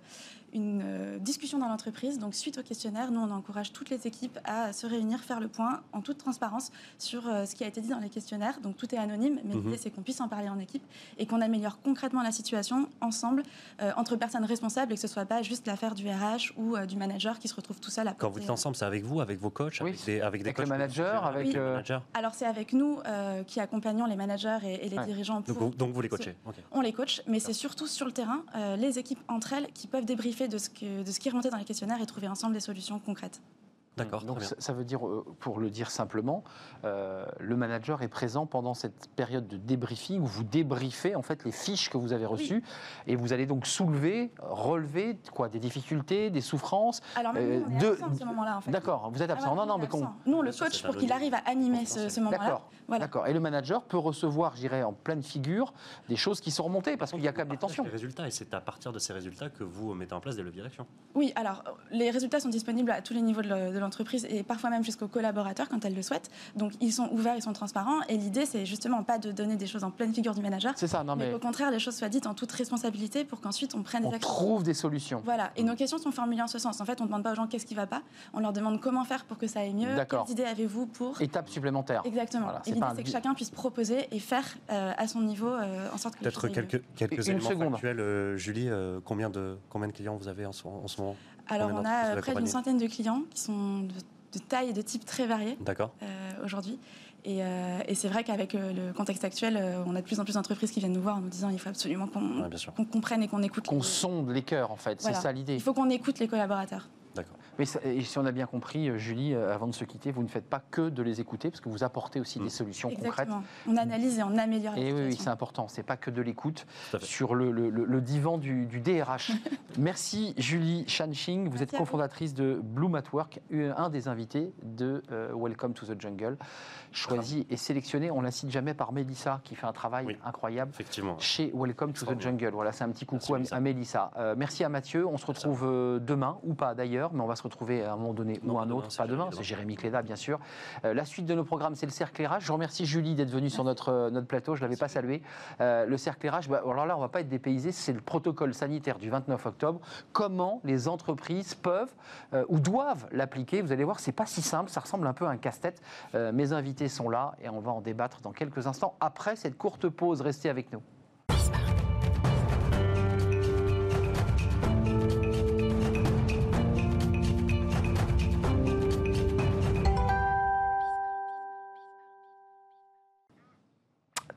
une euh, discussion dans l'entreprise. Donc, suite au questionnaire, nous, on encourage toutes les équipes à se réunir, faire le point en toute transparence sur euh, ce qui a été dit dans les questionnaires. Donc, tout est anonyme, mais Mhm. l'idée, c'est qu'on puisse en parler en équipe et qu'on améliore concrètement la situation ensemble, euh, entre personnes responsables, et que ce soit pas juste l'affaire du RH ou euh, du manager qui se retrouve tout seul à Quand vous dites ensemble, c'est avec vous, avec vos coachs, Oui, avec des, avec des avec coachs le manager, avec, les euh, managers Alors, c'est avec nous euh, qui accompagnons les managers et, et les Ouais. dirigeants donc, vous- donc vous les coachez. Ok. On les coach, mais c'est surtout sur le terrain, euh, les équipes entre elles qui peuvent débriefer de ce, que, de ce qui remonté dans les questionnaires et trouver ensemble des solutions concrètes. D'accord, Donc très bien. ça, ça veut dire, euh, pour le dire simplement, euh, le manager est présent pendant cette période de débriefing où vous débriefez en fait les fiches que vous avez reçues et vous allez donc soulever, relever quoi, des difficultés, des souffrances. Alors même Euh, nous, on est de- absent à ce moment-là, en fait. D'accord, vous êtes Ah absent. ouais, non, on non, mais. Nous, on le coach pour qu'il arrive à animer ce, ce moment-là. D'accord. Voilà. D'accord. Et le manager peut recevoir, je dirais, en pleine figure, des choses qui sont remontées parce qu'il y a quand même des tensions. Les résultats, et c'est à partir de ces résultats que vous mettez en place des leviers d'action. Oui, alors les résultats sont disponibles à tous les niveaux de le- de l'entreprise et parfois même jusqu'aux collaborateurs quand elles le souhaitent. Donc ils sont ouverts, ils sont transparents. Et l'idée, c'est justement pas de donner des choses en pleine figure du manager, C'est ça, non mais mais qu'au contraire, les choses soient dites en toute responsabilité pour qu'ensuite on prenne on des actions. trouve des solutions. Voilà, et nos questions sont formulées en ce sens. En fait, on ne demande pas aux gens qu'est-ce qui va pas, on leur demande comment faire pour que ça aille mieux, D'accord. quelles idées avez-vous pour... Étape supplémentaire. Exactement. Voilà, l'idée, un c'est que chacun puisse proposer et faire euh, à son niveau euh, en sorte que Peut-être quelques, quelques Une éléments seconde. factuels. euh, Julie, euh, combien, de, combien de clients vous avez en ce, en ce moment? Alors, on a euh, près d'une centaine de clients qui sont de, de taille et de type très variés euh, aujourd'hui. Et, euh, et c'est vrai qu'avec le contexte actuel, on a de plus en plus d'entreprises qui viennent nous voir en nous disant il faut absolument qu'on Ouais, comprenne et qu'on écoute. Qu'on les- sonde les cœurs, en fait. Voilà. C'est ça l'idée. Il faut qu'on écoute les collaborateurs. D'accord. Mais ça- et si on a bien compris, euh, Julie, euh, avant de se quitter, vous ne faites pas que de les écouter, parce que vous apportez aussi Mm. des solutions concrètes. On analyse et on améliore Et oui, c'est important. C'est pas que de l'écoute sur le, le- le- le divan du, du DRH. Merci Julie Shanxing. Vous Merci êtes cofondatrice de Bloom at Work, un des invités de euh, Welcome to the Jungle, choisi et sélectionné. On la cite jamais par Mélissa, qui fait un travail Oui. incroyable Effectivement. chez Welcome to the. Jungle. Voilà, c'est un petit coucou Merci, à, à Mélissa. Euh, merci à Mathieu. On se retrouve euh, demain, ou pas d'ailleurs, mais on va se retrouver à un moment donné Non, ou un demain, autre. Pas demain, c'est Jérémy Cléda, bien sûr. Euh, la suite de nos programmes, c'est le cercle RH. Je remercie Julie d'être venue sur notre, euh, notre plateau. Je ne l'avais pas salué. Euh, le cercle RH, bah, alors là, on ne va pas être dépaysé. C'est le protocole sanitaire du 29 octobre. Comment les entreprises peuvent euh, ou doivent l'appliquer? Vous allez voir, c'est pas si simple. Ça ressemble un peu à un casse-tête. Mes invités sont là et on va en débattre dans quelques instants après cette courte pause. Restez avec nous.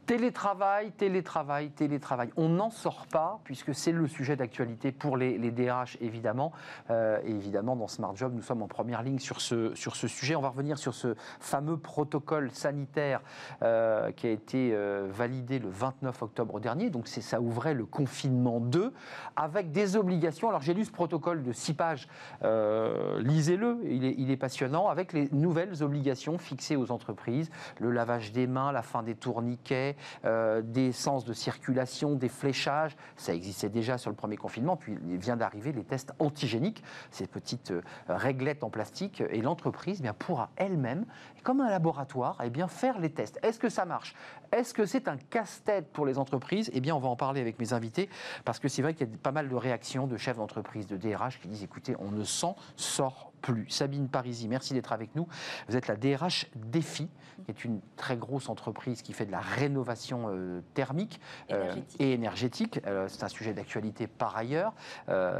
Télétravail, télétravail, télétravail. On n'en sort pas, puisque c'est le sujet d'actualité pour les, DRH, évidemment. Euh, et évidemment, dans Smart Job, nous sommes en première ligne sur ce, sur ce sujet. On va revenir sur ce fameux protocole sanitaire euh, qui a été euh, validé le 29 octobre dernier. Donc, ça ouvrait le confinement 2, avec des obligations. Alors, j'ai lu ce protocole de 6 pages. Lisez-le, il est passionnant, avec les nouvelles obligations fixées aux entreprises. Le lavage des mains, la fin des tourniquets, euh, des sens de circulation, des fléchages. Ça existait déjà sur le premier confinement, puis il vient d'arriver les tests antigéniques, ces petites euh, réglettes en plastique. Et l'entreprise eh bien, pourra elle-même, comme un laboratoire, eh bien, faire les tests. Est-ce que ça marche? Est-ce que c'est un casse-tête pour les entreprises? Eh bien, on va en parler avec mes invités, parce que c'est vrai qu'il y a pas mal de réactions de chefs d'entreprise, de DRH qui disent, écoutez, on ne s'en sort plus. Sabine Parisi, merci d'être avec nous. Vous êtes la DRH Défi, qui est une très grosse entreprise qui fait de la rénovation euh, thermique euh, Énergétique. et énergétique. Euh, c'est un sujet d'actualité par ailleurs.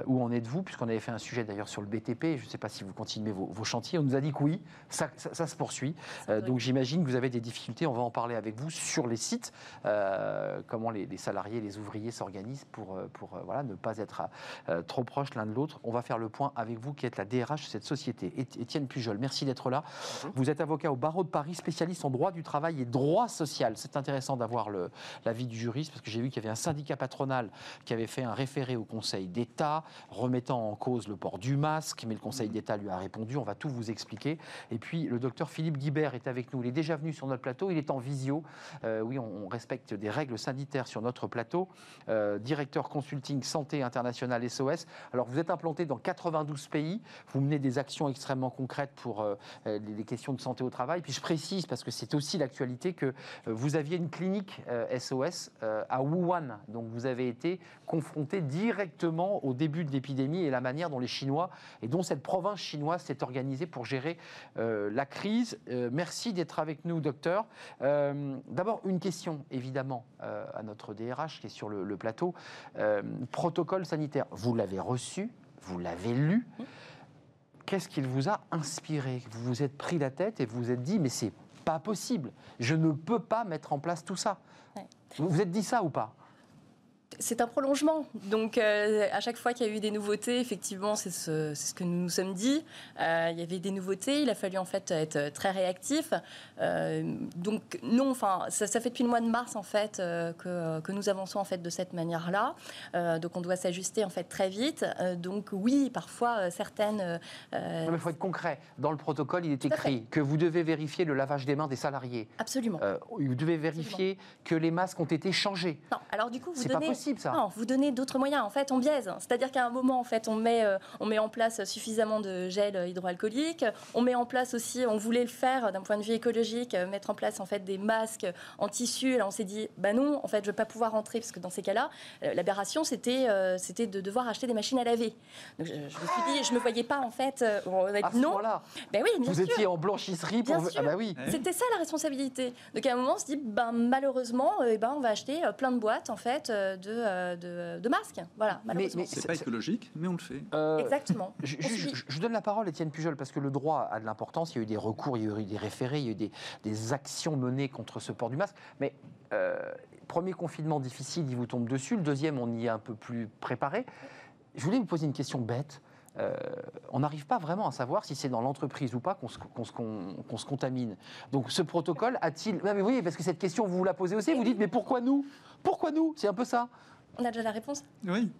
Où en êtes-vous? Puisqu'on avait fait un sujet d'ailleurs sur le BTP. Je ne sais pas si vous continuez vos, vos chantiers. On nous a dit que oui, ça, ça- ça se poursuit. Donc j'imagine que vous avez des difficultés. On va en parler avec vous sur les sites. comment les, les salariés, les ouvriers s'organisent pour, pour voilà, ne pas être trop proches l'un de l'autre. On va faire le point avec vous qui êtes la DRH de cette société. Éti- Étienne Pujol, merci d'être là. Vous êtes avocat au barreau de Paris, spécialiste en droit du travail et droit social. C'est intéressant d'avoir l'avis du juriste parce que j'ai vu qu'il y avait un syndicat patronal qui avait fait un référé au Conseil d'État remettant en cause le port du masque, mais le Conseil d'État lui a répondu. On va tout vous expliquer. Et puis le docteur Philippe Guibert est avec nous. Il est déjà venu sur notre plateau. Il est en visio. Euh, oui, on, on respecte des règles sanitaires sur notre plateau. Euh, directeur consulting santé internationale SOS. Alors vous êtes implanté dans 92 pays. Vous menez des actions extrêmement concrètes pour euh, les, questions de santé au travail. Puis je précise, parce que c'est aussi l'actualité, que euh, vous aviez une clinique SOS euh, à Wuhan. Donc vous avez été confronté directement au début de l'épidémie et la manière dont les Chinois et dont cette province chinoise s'est organisée pour gérer la crise. Merci d'être avec nous, docteur. D'abord, une question, évidemment, à notre DRH qui est sur le, plateau. Protocole sanitaire, vous l'avez reçu, vous l'avez lu. Qu'est-ce qu'il vous a inspiré? Vous vous êtes pris la tête et vous vous êtes dit, mais c'est pas possible. Je ne peux pas mettre en place tout ça. Ouais. Vous vous êtes dit ça ou pas? C'est un prolongement. Donc, euh, à chaque fois qu'il y a eu des nouveautés, effectivement, c'est ce, que nous nous sommes dit. Euh, il y avait des nouveautés. Il a fallu en fait être très réactif. Euh, donc, non, enfin, ça, ça fait depuis le mois de mars en fait que, que nous avançons en fait de cette manière-là. Donc, on doit s'ajuster en fait très vite. Donc, oui, parfois certaines. Non, mais il faut être concret. Dans le protocole, il est écrit que vous devez vérifier le lavage des mains des salariés. absolument. Vous devez vérifier que les masques ont été changés. Non, alors du coup, vous donnez. Possible, ça. Non, vous donnez d'autres moyens. En fait, on biaise. C'est-à-dire qu'à un moment, en fait, on met, euh, on met en place suffisamment de gel hydroalcoolique. On met en place aussi, on voulait le faire d'un point de vue écologique, euh, mettre en place en fait des masques en tissu. Là, on s'est dit, bah non, en fait, je vais pas pouvoir rentrer parce que dans ces cas-là, euh, l'aberration, c'était, euh, c'était de devoir acheter des machines à laver. Donc, je, je me suis dit, je me voyais pas en fait. euh, on a À dit ce non. Ben oui, bien vous sûr. étiez en blanchisserie pour. Bien Ah sûr. bah oui. C'était ça la responsabilité. Donc à un moment, on se dit, ben, malheureusement, eh ben, on va acheter plein de boîtes en fait de, euh, de, de masques. Voilà, malheureusement. mais- C'est pas écologique, mais on le fait. Euh, Exactement. Je, On je- suit. je- je donne la parole à Étienne Pujol parce que le droit a de l'importance. Il y a eu des recours, il y a eu des référés, il y a eu des, des actions menées contre ce port du masque. Mais euh, premier confinement difficile, il vous tombe dessus. Le deuxième, on y est un peu plus préparé. Je voulais vous poser une question bête. Euh, on n'arrive pas vraiment à savoir si c'est dans l'entreprise ou pas qu'on se, qu'on se- qu'on- qu'on se contamine. Donc ce protocole a-t-il... Non, mais oui, parce que cette question, vous vous la posez aussi. Vous dites, mais pourquoi nous? Pourquoi nous? C'est un peu ça. On a déjà la réponse? Oui.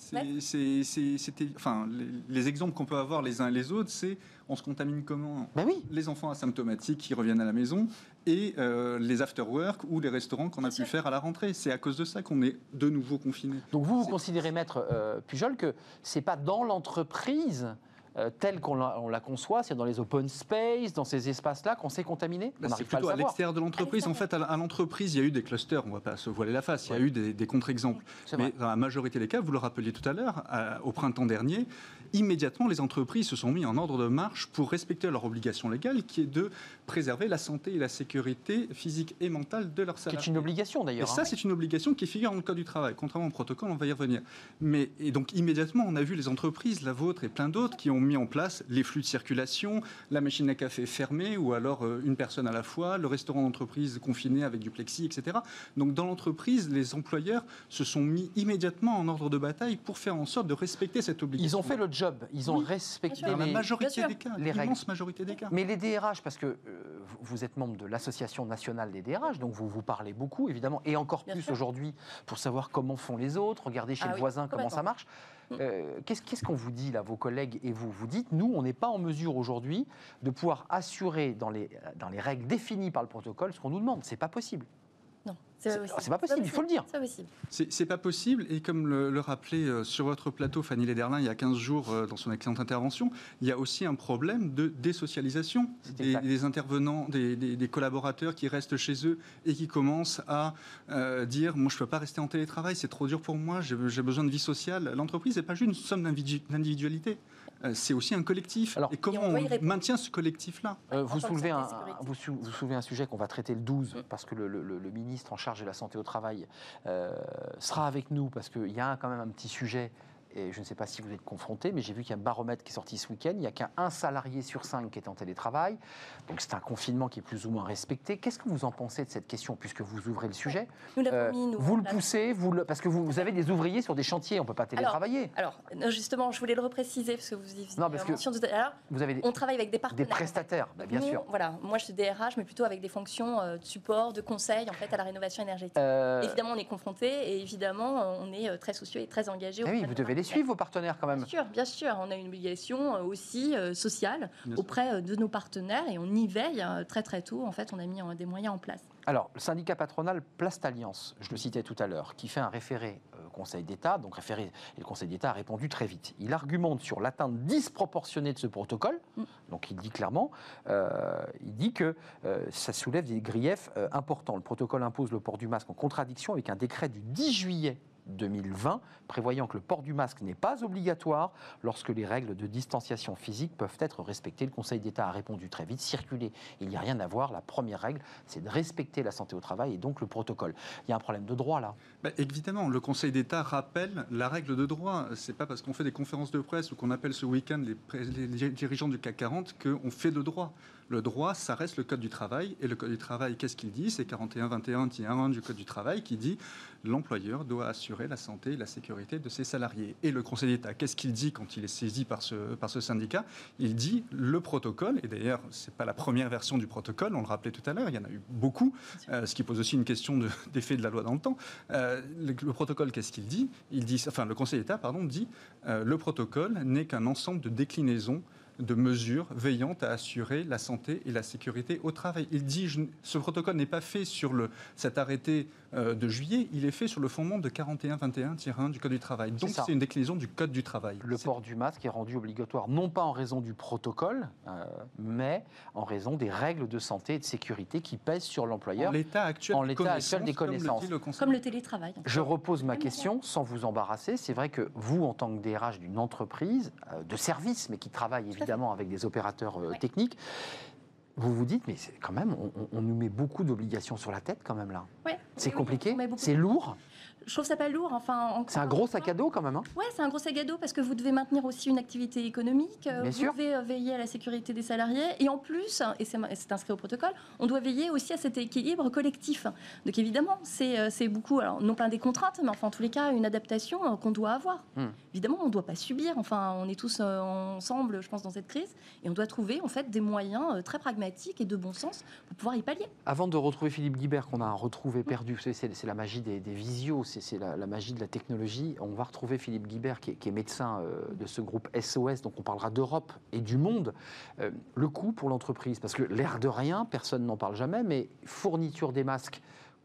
C'était, enfin, les, les exemples qu'on peut avoir les uns et les autres, c'est on se contamine comment Ben oui. Les enfants asymptomatiques qui reviennent à la maison et euh, les after-work ou les restaurants qu'on a pu sûr. faire à la rentrée. C'est à cause de ça qu'on est de nouveau confinés. Donc vous, vous considérez, maître euh, Pujol, que c'est pas dans l'entreprise euh, telle qu'on la, on la conçoit, c'est dans les open space, dans ces espaces-là qu'on s'est contaminé On Bah, c'est pas à plutôt à l'extérieur de l'entreprise. En fait, à, l'entreprise, il y a eu des clusters. On ne va pas se voiler la face. Il y a eu des, des contre-exemples. Mais dans la majorité des cas, vous le rappeliez tout à l'heure, à- au printemps dernier, immédiatement, les entreprises se sont mis en ordre de marche pour respecter leur obligation légale, qui est de préserver la santé et la sécurité physique et mentale de leurs salariés. est une obligation Et d'ailleurs. ça, hein. c'est une obligation qui figure dans le Code du travail. Contrairement au protocole, on va y revenir. Mais, et donc, immédiatement, on a vu les entreprises, la vôtre et plein d'autres, qui ont mis en place les flux de circulation, la machine à café fermée, ou alors euh, une personne à la fois, le restaurant d'entreprise confiné avec du plexi, etc. Donc, dans l'entreprise, les employeurs se sont mis immédiatement en ordre de bataille pour faire en sorte de respecter cette obligation. Ils ont fait le job, ils ont Oui, respecté Dans la les, majorité des cas, les règles. majorité des cas. Mais les DRH, parce que euh, vous- êtes membre de l'Association nationale des DRH, donc vous vous parlez beaucoup, évidemment, et encore Bien plus aujourd'hui pour savoir comment font les autres, regarder chez Ah le oui, voisin comment ça marche. Euh, Qu'est-ce qu'on vous dit, là, vos collègues et vous Vous dites, nous, on n'est pas en mesure aujourd'hui de pouvoir assurer dans les, dans les règles définies par le protocole ce qu'on nous demande. C'est pas possible. Non, C'est- pas possible. c'est pas possible, il faut le dire. C'est pas possible. Pas et comme le, le rappelait euh, sur votre plateau Fanny Lederlin il y a 15 jours euh, dans son excellente intervention, il y a aussi un problème de désocialisation des, intervenants, des, des- des collaborateurs qui restent chez eux et qui commencent à euh, dire Moi, je peux pas rester en télétravail, c'est trop dur pour moi, j'ai besoin de vie sociale. L'entreprise n'est pas juste une somme d'individu- d'individualité, c'est aussi un collectif. Alors- et comment Et on maintient ce collectif-là? Euh, vous, soulevez un, et sécurité. vous, sou- vous soulevez un sujet qu'on va traiter le 12, Mm. parce que le, le- le ministre en charge de la santé au travail euh, sera avec nous, parce qu'il y a quand même un petit sujet, et je ne sais pas si vous êtes confronté, mais j'ai vu qu'il y a un baromètre qui est sorti ce week-end, il n'y a qu'un un salarié sur cinq qui est en télétravail, donc c'est un confinement qui est plus ou moins respecté. Qu'est-ce que vous en pensez de cette question, puisque vous ouvrez le sujet? Nous l'avons Euh, mis, nous. Vous le poussez, vous le- parce que vous, vous avez des ouvriers sur des chantiers, on ne peut pas télétravailler. Alors, justement, je voulais le repréciser parce que vous y Non, parce que- mention tout à l'heure. Vous avez des, On travaille avec des des partenaires. prestataires, bah, bien Nous, sûr. Voilà, moi je suis DRH, mais plutôt avec des fonctions euh, de support, de conseil en fait à la rénovation énergétique. Euh, Évidemment, on est confronté et évidemment, on est euh, très soucieux et très engagé. ah oui, vous devez suivre, vos partenaires, quand même. Bien sûr, bien sûr, on a une obligation euh, aussi euh, sociale auprès euh, de nos partenaires et on y veille très très tôt. En fait, on a mis des moyens en place. Alors, le syndicat patronal Place Alliance, je le citais tout à l'heure, qui fait un référé au Conseil d'État, donc référé, et le Conseil d'État a répondu très vite. Il argumente sur l'atteinte disproportionnée de ce protocole, Mm. donc il dit clairement, euh, il dit que euh, ça soulève des griefs euh, importants. Le protocole impose le port du masque en contradiction avec un décret du 10 juillet 2020 prévoyant que le port du masque n'est pas obligatoire lorsque les règles de distanciation physique peuvent être respectées. Le Conseil d'État a répondu très vite, circuler, il n'y a rien à voir. La première règle, c'est de respecter la santé au travail et donc le protocole. Il y a un problème de droit là. Bah, évidemment, le Conseil d'État rappelle la règle de droit. C'est pas parce qu'on fait des conférences de presse ou qu'on appelle ce week-end les, les dirigeants du CAC 40 qu'on fait de droit. Le droit, ça reste le Code du travail. Et le Code du travail, qu'est-ce qu'il dit? C'est 41-21-1 du Code du travail qui dit l'employeur doit assurer la santé et la sécurité de ses salariés. Et le Conseil d'État, qu'est-ce qu'il dit quand il est saisi par ce, par ce syndicat? Il dit le protocole, et d'ailleurs, c'est pas la première version du protocole, on le rappelait tout à l'heure, il y en a eu beaucoup, euh, ce qui pose aussi une question de- d'effet de la loi dans le temps. Euh, le, le protocole, qu'est-ce qu'il dit? Il dit, enfin, le Conseil d'État, pardon, dit euh, le protocole n'est qu'un ensemble de déclinaisons de mesures veillant à assurer la santé et la sécurité au travail. Il dit, je ce protocole n'est pas fait sur le, cet arrêté euh, de juillet, il est fait sur le fondement de 41-21-1 du Code du travail. Donc c'est une déclinaison du Code du travail. Le port du masque est rendu obligatoire non pas en raison du protocole, euh, mais en raison des règles de santé et de sécurité qui pèsent sur en l'employeur. l'état actuel, en l'état actuel des comme le dit connaissances. le Conseil Comme le télétravail. Je repose ma question sans vous embarrasser. C'est vrai que vous, en tant que DRH d'une entreprise euh, de service, mais qui travaille fait. Évidemment avec des opérateurs euh, Ouais. techniques, vous vous dites, mais quand même, on, nous met beaucoup d'obligations sur la tête quand même là. Ouais, C'est oui, compliqué, c'est lourd, Je trouve ça pas lourd. Enfin, c'est un gros sac à dos quand même. hein. Ouais, c'est un gros sac à dos parce que vous devez maintenir aussi une activité économique, euh, Bien vous sûr. devez euh, veiller à la sécurité des salariés et en plus, et c'est inscrit au protocole, on doit veiller aussi à cet équilibre collectif. Donc évidemment, c'est euh, beaucoup, alors non plein des contraintes, mais enfin en tous les cas, une adaptation qu'on doit avoir. Hmm. Évidemment, on ne doit pas subir, enfin on est tous ensemble, je pense, dans cette crise, et on doit trouver en fait des moyens très pragmatiques et de bon sens pour pouvoir y pallier. Avant de retrouver Philippe Guibert, qu'on a retrouvé perdu, c'est c'est la magie des, des visios, c'est c'est la, magie de la technologie. On va retrouver Philippe Guibert, qui est, qui est médecin euh, de ce groupe SOS, donc on parlera d'Europe et du monde. Euh, le coût pour l'entreprise, parce que l'air de rien, personne n'en parle jamais, mais fourniture des masques,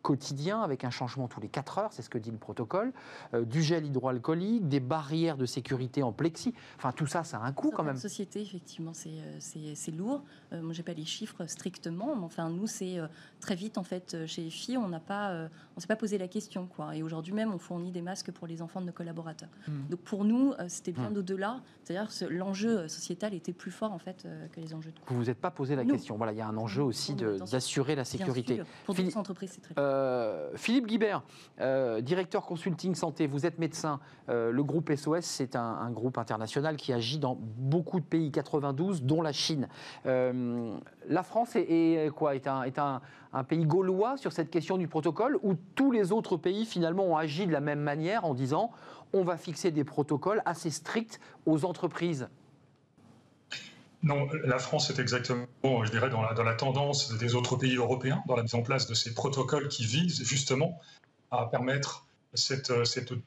quotidien avec un changement tous les 4 heures, c'est ce que dit le protocole, euh, du gel hydroalcoolique, des barrières de sécurité en plexi. Enfin, tout ça, ça a un coût quand même. société, effectivement, c'est lourd. moi, j'ai pas les chiffres strictement, mais enfin, nous, c'est très vite, en fait, chez EFI, on n'a pas, on s'est pas posé la question, quoi. Et aujourd'hui même, on fournit des masques pour les enfants de nos collaborateurs. Hmm. Donc, pour nous, c'était bien hmm. au-delà. C'est-à-dire que l'enjeu sociétal était plus fort, en fait, que les enjeux de Vous vous êtes pas posé la question. Voilà, il y a un enjeu aussi d'assurer la sécurité. Pour Philippe, entreprises, c'est très euh, Philippe Guibert, euh, directeur consulting santé, vous êtes médecin. Euh, le groupe SOS, c'est un, groupe international qui agit dans beaucoup de pays, 92, dont la Chine. la France est, quoi? Un, un, pays gaulois sur cette question du protocole, ou tous les autres pays finalement ont agi de la même manière en disant on va fixer des protocoles assez stricts aux entreprises? Non, la France est exactement, je dirais, dans la, tendance des autres pays européens, dans la mise en place de ces protocoles qui visent justement à permettre cette,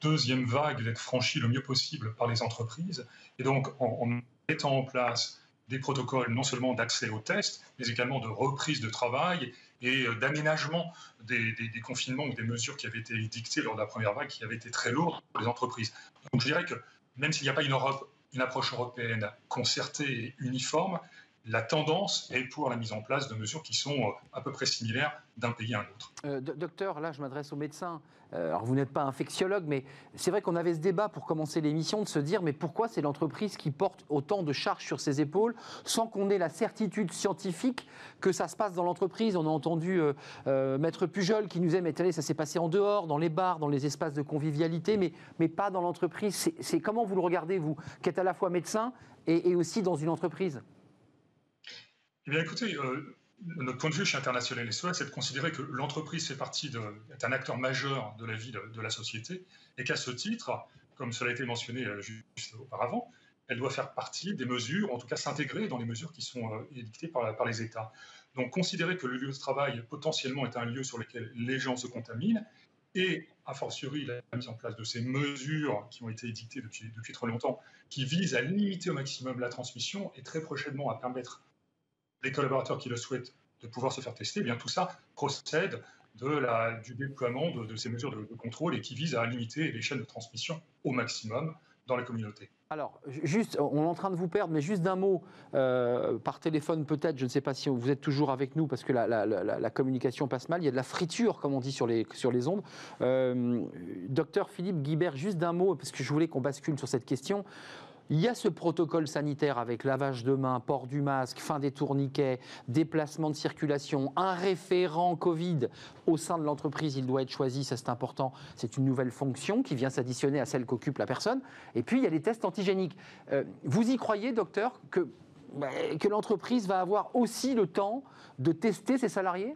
deuxième vague d'être franchie le mieux possible par les entreprises. Et donc, en, mettant en place des protocoles non seulement d'accès aux tests, mais également de reprise de travail et euh, d'aménagement des, des, confinements ou des mesures qui avaient été dictées lors de la première vague, qui avaient été très lourdes pour les entreprises. Donc je dirais que même s'il n'y a pas une Europe une approche européenne concertée et uniforme, la tendance est pour la mise en place de mesures qui sont euh, à peu près similaires d'un pays à un autre. Euh, docteur, là je m'adresse aux médecins. Euh, alors vous n'êtes pas infectiologue, mais c'est vrai qu'on avait ce débat pour commencer l'émission de se dire mais pourquoi c'est l'entreprise qui porte autant de charges sur ses épaules sans qu'on ait la certitude scientifique que ça se passe dans l'entreprise? On a entendu Maître Pujol qui nous aime étaler, ça s'est passé en dehors, dans les bars, dans les espaces de convivialité, mais, pas dans l'entreprise. C'est comment vous le regardez, vous, qui êtes à la fois médecin et aussi dans une entreprise? Eh bien, écoutez, euh, notre point de vue chez International SOS, c'est de considérer que l'entreprise fait partie de, est un acteur majeur de la vie de, la société et qu'à ce titre, comme cela a été mentionné euh, juste auparavant, elle doit faire partie des mesures, en tout cas s'intégrer dans les mesures qui sont euh, édictées par, par, les États. Donc, considérer que le lieu de travail potentiellement est un lieu sur lequel les gens se contaminent et, a fortiori, la mise en place de ces mesures qui ont été édictées depuis, depuis trop longtemps, qui visent à limiter au maximum la transmission et très prochainement à permettre les collaborateurs qui le souhaitent de pouvoir se faire tester, eh bien tout ça procède de la, du déploiement de, ces mesures de, contrôle et qui vise à limiter les chaînes de transmission au maximum dans la communauté. Alors, juste, on est en train de vous perdre, mais juste d'un mot, euh, par téléphone peut-être, je ne sais pas si vous êtes toujours avec nous parce que la, communication passe mal, il y a de la friture, comme on dit, sur les, sur les ondes. Euh, docteur Philippe Guibert, juste d'un mot, parce que je voulais qu'on bascule sur cette question. Il y a ce protocole sanitaire avec lavage de mains, port du masque, fin des tourniquets, déplacement de circulation, un référent Covid au sein de l'entreprise, il doit être choisi, ça c'est important, c'est une nouvelle fonction qui vient s'additionner à celle qu'occupe la personne. Et puis il y a les tests antigéniques. Euh, vous y croyez, docteur, que, bah, que l'entreprise va avoir aussi le temps de tester ses salariés?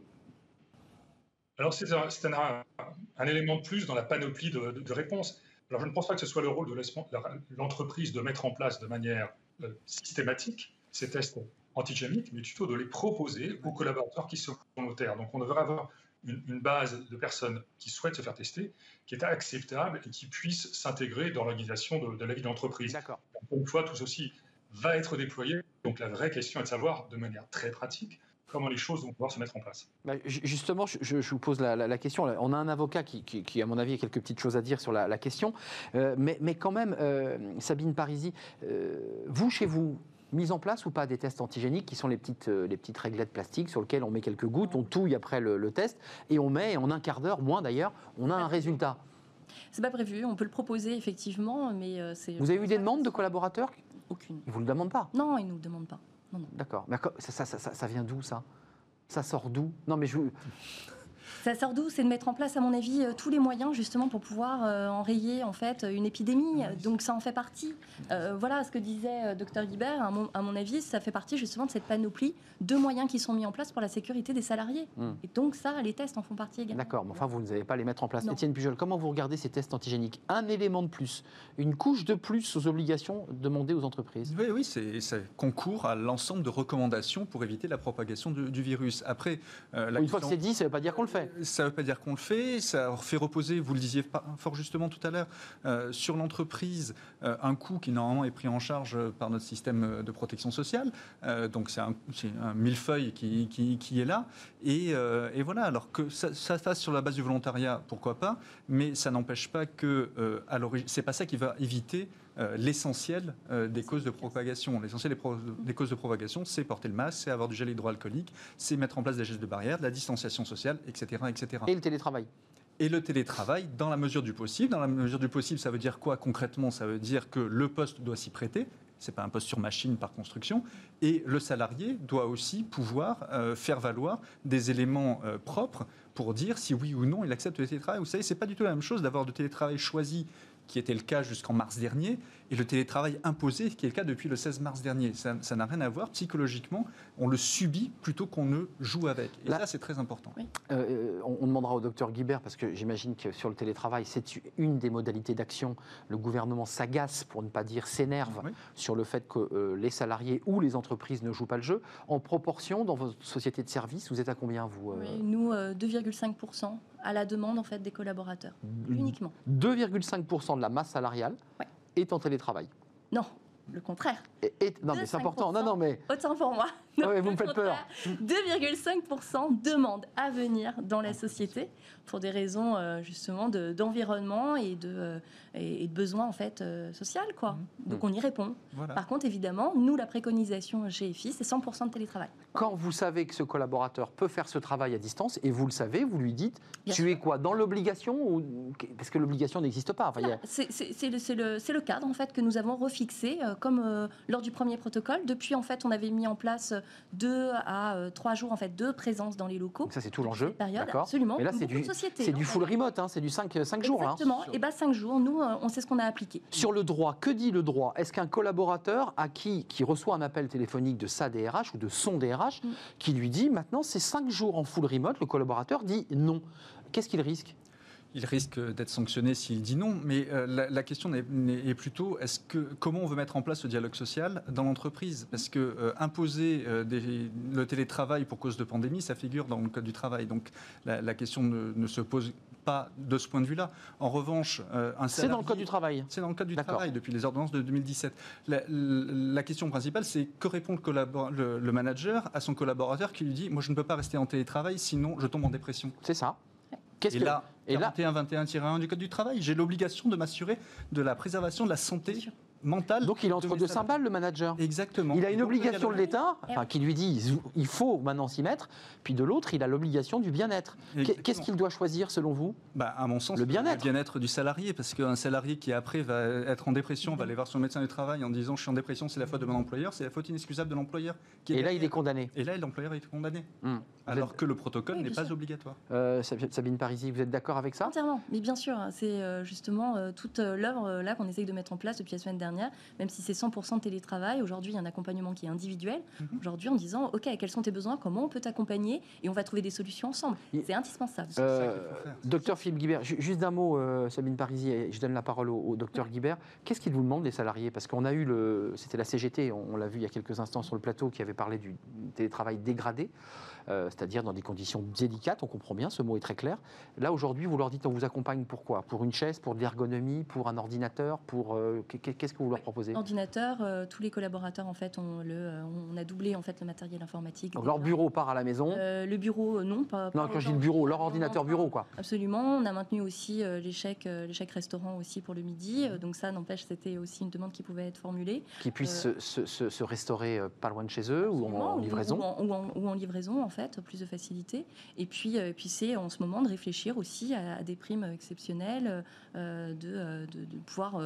Alors c'est un, élément de plus dans la panoplie de réponses. Alors je ne pense pas que ce soit le rôle de l'entreprise de mettre en place de manière euh, systématique ces tests antigéniques, mais plutôt de les proposer aux collaborateurs qui sont volontaires. Donc on devrait avoir une, base de personnes qui souhaitent se faire tester, qui est acceptable et qui puisse s'intégrer dans l'organisation de, la vie d'entreprise. D'accord. Une fois, tout ceci va être déployé. Donc la vraie question est de savoir, de manière très pratique, comment les choses vont pouvoir se mettre en place. Bah, justement, je, vous pose la, question. On a un avocat qui, à mon avis, a quelques petites choses à dire sur la, question. Euh, mais, quand même, euh, Sabine Parisi, euh, vous, chez vous, mise en place ou pas des tests antigéniques qui sont les petites, les petites réglettes plastiques sur lesquelles on met quelques gouttes, on touille après le, test et on met en un quart d'heure, moins d'ailleurs, on a un résultat? C'est pas prévu, on peut le proposer effectivement, mais c'est. Vous avez eu des demandes de collaborateurs? Aucune. Ils vous le demandent pas? Non, ils nous le demandent pas. D'accord. Mais ça, ça, ça, ça vient d'où, ça? Ça sort d'où? Non, mais je... Ça sort d'où? C'est de mettre en place, à mon avis, euh, tous les moyens justement pour pouvoir euh, enrayer en fait une épidémie. Donc ça en fait partie. Euh, voilà ce que disait Dr Guibert. À mon, à mon, avis, ça fait partie justement de cette panoplie de moyens qui sont mis en place pour la sécurité des salariés. Hmm. Et donc ça, les tests en font partie également. D'accord, mais enfin vous n'allez pas les mettre en place. Étienne Pujol, comment vous regardez ces tests antigéniques? Un élément de plus, une couche de plus aux obligations demandées aux entreprises? Oui, oui, c'est ça concourt à l'ensemble de recommandations pour éviter la propagation du, virus. Après, une fois que c'est dit, ça ne veut pas dire qu'on le fait. Ça ne veut pas dire qu'on le fait. Ça fait reposer, vous le disiez fort justement tout à l'heure, euh, sur l'entreprise un coût qui normalement est pris en charge par notre système de protection sociale. donc c'est un, millefeuille qui, est là. Et, voilà, alors que ça, ça fasse sur la base du volontariat, pourquoi pas, mais ça n'empêche pas que à l'origine, c'est pas ça qui va éviter euh, l'essentiel euh, des causes de propagation. L'essentiel des, causes de propagation, c'est porter le masque, c'est avoir du gel hydroalcoolique, c'est mettre en place des gestes de barrière, de la distanciation sociale, etc., etc. Et le télétravail et le télétravail dans la mesure du possible. Dans la mesure du possible, ça veut dire quoi concrètement? Ça veut dire que le poste doit s'y prêter. Ce n'est pas un poste sur machine par construction. Et le salarié doit aussi pouvoir euh, faire valoir des éléments propres pour dire si oui ou non il accepte le télétravail. Vous savez, ce n'est pas du tout la même chose d'avoir du télétravail choisi qui était le cas jusqu'en mars dernier, et le télétravail imposé, qui est le cas depuis le 16 mars dernier. Ça n'a rien à voir. Psychologiquement, on le subit plutôt qu'on ne joue avec. Et Là, ça, c'est très important. Euh, euh, on, demandera au docteur Guibert, parce que j'imagine que sur le télétravail, c'est une des modalités d'action. Le gouvernement s'agace, pour ne pas dire s'énerve, sur le fait que euh, les salariés ou les entreprises ne jouent pas le jeu. En proportion, dans votre société de service, vous êtes à combien, vous Nous, 2,5% à la demande en fait, des collaborateurs, uniquement. 2,5% de la masse salariale est en télétravail. Non, le contraire. Et, non, mais c'est important. Non, non, mais. Autant pour moi. Vous me faites peur. 2,5% demandent à venir dans la société pour des raisons euh, justement d'environnement et, de, euh, et, de besoins en fait euh, social quoi. Mmh. Donc on y répond. Par contre évidemment, nous la préconisation chez EFI c'est 100% de télétravail. Quand vous savez que ce collaborateur peut faire ce travail à distance et vous le savez, vous lui dites tu es quoi dans l'obligation ou parce que l'obligation n'existe pas. Enfin, C'est le, le, cadre en fait que nous avons refixé comme lors du premier protocole. Depuis en fait on avait mis en place deux à trois jours en fait de présence dans les locaux. ça c'est tout l'enjeu. Absolument. Mais là c'est du c'est du full remote, hein, c'est du 5, 5 jours. Hein. Exactement, et bien 5 jours, nous, euh, on sait ce qu'on a appliqué. Sur le droit, que dit le droit? Est-ce qu'un collaborateur à qui, qui reçoit un appel téléphonique de sa DRH ou de son DRH, mm. qui lui dit maintenant c'est 5 jours en full remote, le collaborateur dit non Qu'est-ce qu'il risque? Il risque d'être sanctionné s'il dit non. Mais euh, la, question est, plutôt est-ce que comment on veut mettre en place ce dialogue social dans l'entreprise? Parce que euh, imposer euh, le télétravail pour cause de pandémie, ça figure dans le code du travail. Donc la, question ne, se pose pas de ce point de vue-là. En revanche, un c'est dans le code du travail. C'est dans le code du travail depuis les ordonnances de 2017. La, question principale, c'est que répond le, le manager à son collaborateur qui lui dit moi je ne peux pas rester en télétravail, sinon je tombe en dépression. C'est ça. Et là, 41-21-1 du Code du travail, j'ai l'obligation de m'assurer de la préservation de la santé mentale. Donc il entre deux cymbales, le manager. Exactement. Il a une obligation de l'État, qui lui dit il faut maintenant s'y mettre, puis de l'autre, il a l'obligation du bien-être. Qu'est-ce qu'il doit choisir selon vous? Bah, À mon sens, le bien-être. Le bien-être du salarié, parce qu'un salarié qui après va être en dépression, va aller voir son médecin du travail en disant je suis en dépression, c'est la faute de mon employeur, c'est la faute inexcusable de l'employeur. Et là, il est condamné. Et là, l'employeur est condamné. Hmm. Alors que le protocole n'est pas obligatoire. Euh, Sabine Parisi, vous êtes d'accord avec ça? Entièrement, mais bien sûr, hein, c'est euh, justement euh, toute l'œuvre là qu'on essaye de mettre en place depuis la semaine dernière, même si c'est 100% de télétravail. Aujourd'hui, il y a un accompagnement qui est individuel. Mhm. Aujourd'hui, en disant, OK, quels sont tes besoins? Comment on peut t'accompagner? Et on va trouver des solutions ensemble. C'est indispensable. Euh, docteur Philippe Guibert, juste d'un mot, euh, Sabine Parisi, et je donne la parole au, docteur Guibert. Qu'est-ce qu'il vous demande, les salariés? Parce qu'on a eu le. C'était la CGT, on, l'a vu il y a quelques instants sur le plateau, qui avait parlé du télétravail dégradé. Euh, c'est-à-dire dans des conditions délicates, on comprend bien, ce mot est très clair. Là, aujourd'hui, vous leur dites on vous accompagne pour quoi? Pour une chaise, pour de l'ergonomie, pour un ordinateur pour Qu'est-ce que vous leur proposez? Euh, tous les collaborateurs, en fait, on, le, euh, on a doublé en fait, le matériel informatique. leur bureau part à la maison? euh, Le bureau, non. Pas, non, quand je dis le bureau, leur ordinateur bureau, quoi. Absolument. On a maintenu aussi l'échec, l'échec restaurant aussi pour le midi. donc ça, n'empêche, c'était aussi une demande qui pouvait être formulée. Qui puissent se, se, restaurer pas loin de chez eux ou en, livraison ou, en, livraison, en plus de facilité. Et puis, puis c'est en ce moment de réfléchir aussi à, des primes exceptionnelles, de, de, de, pouvoir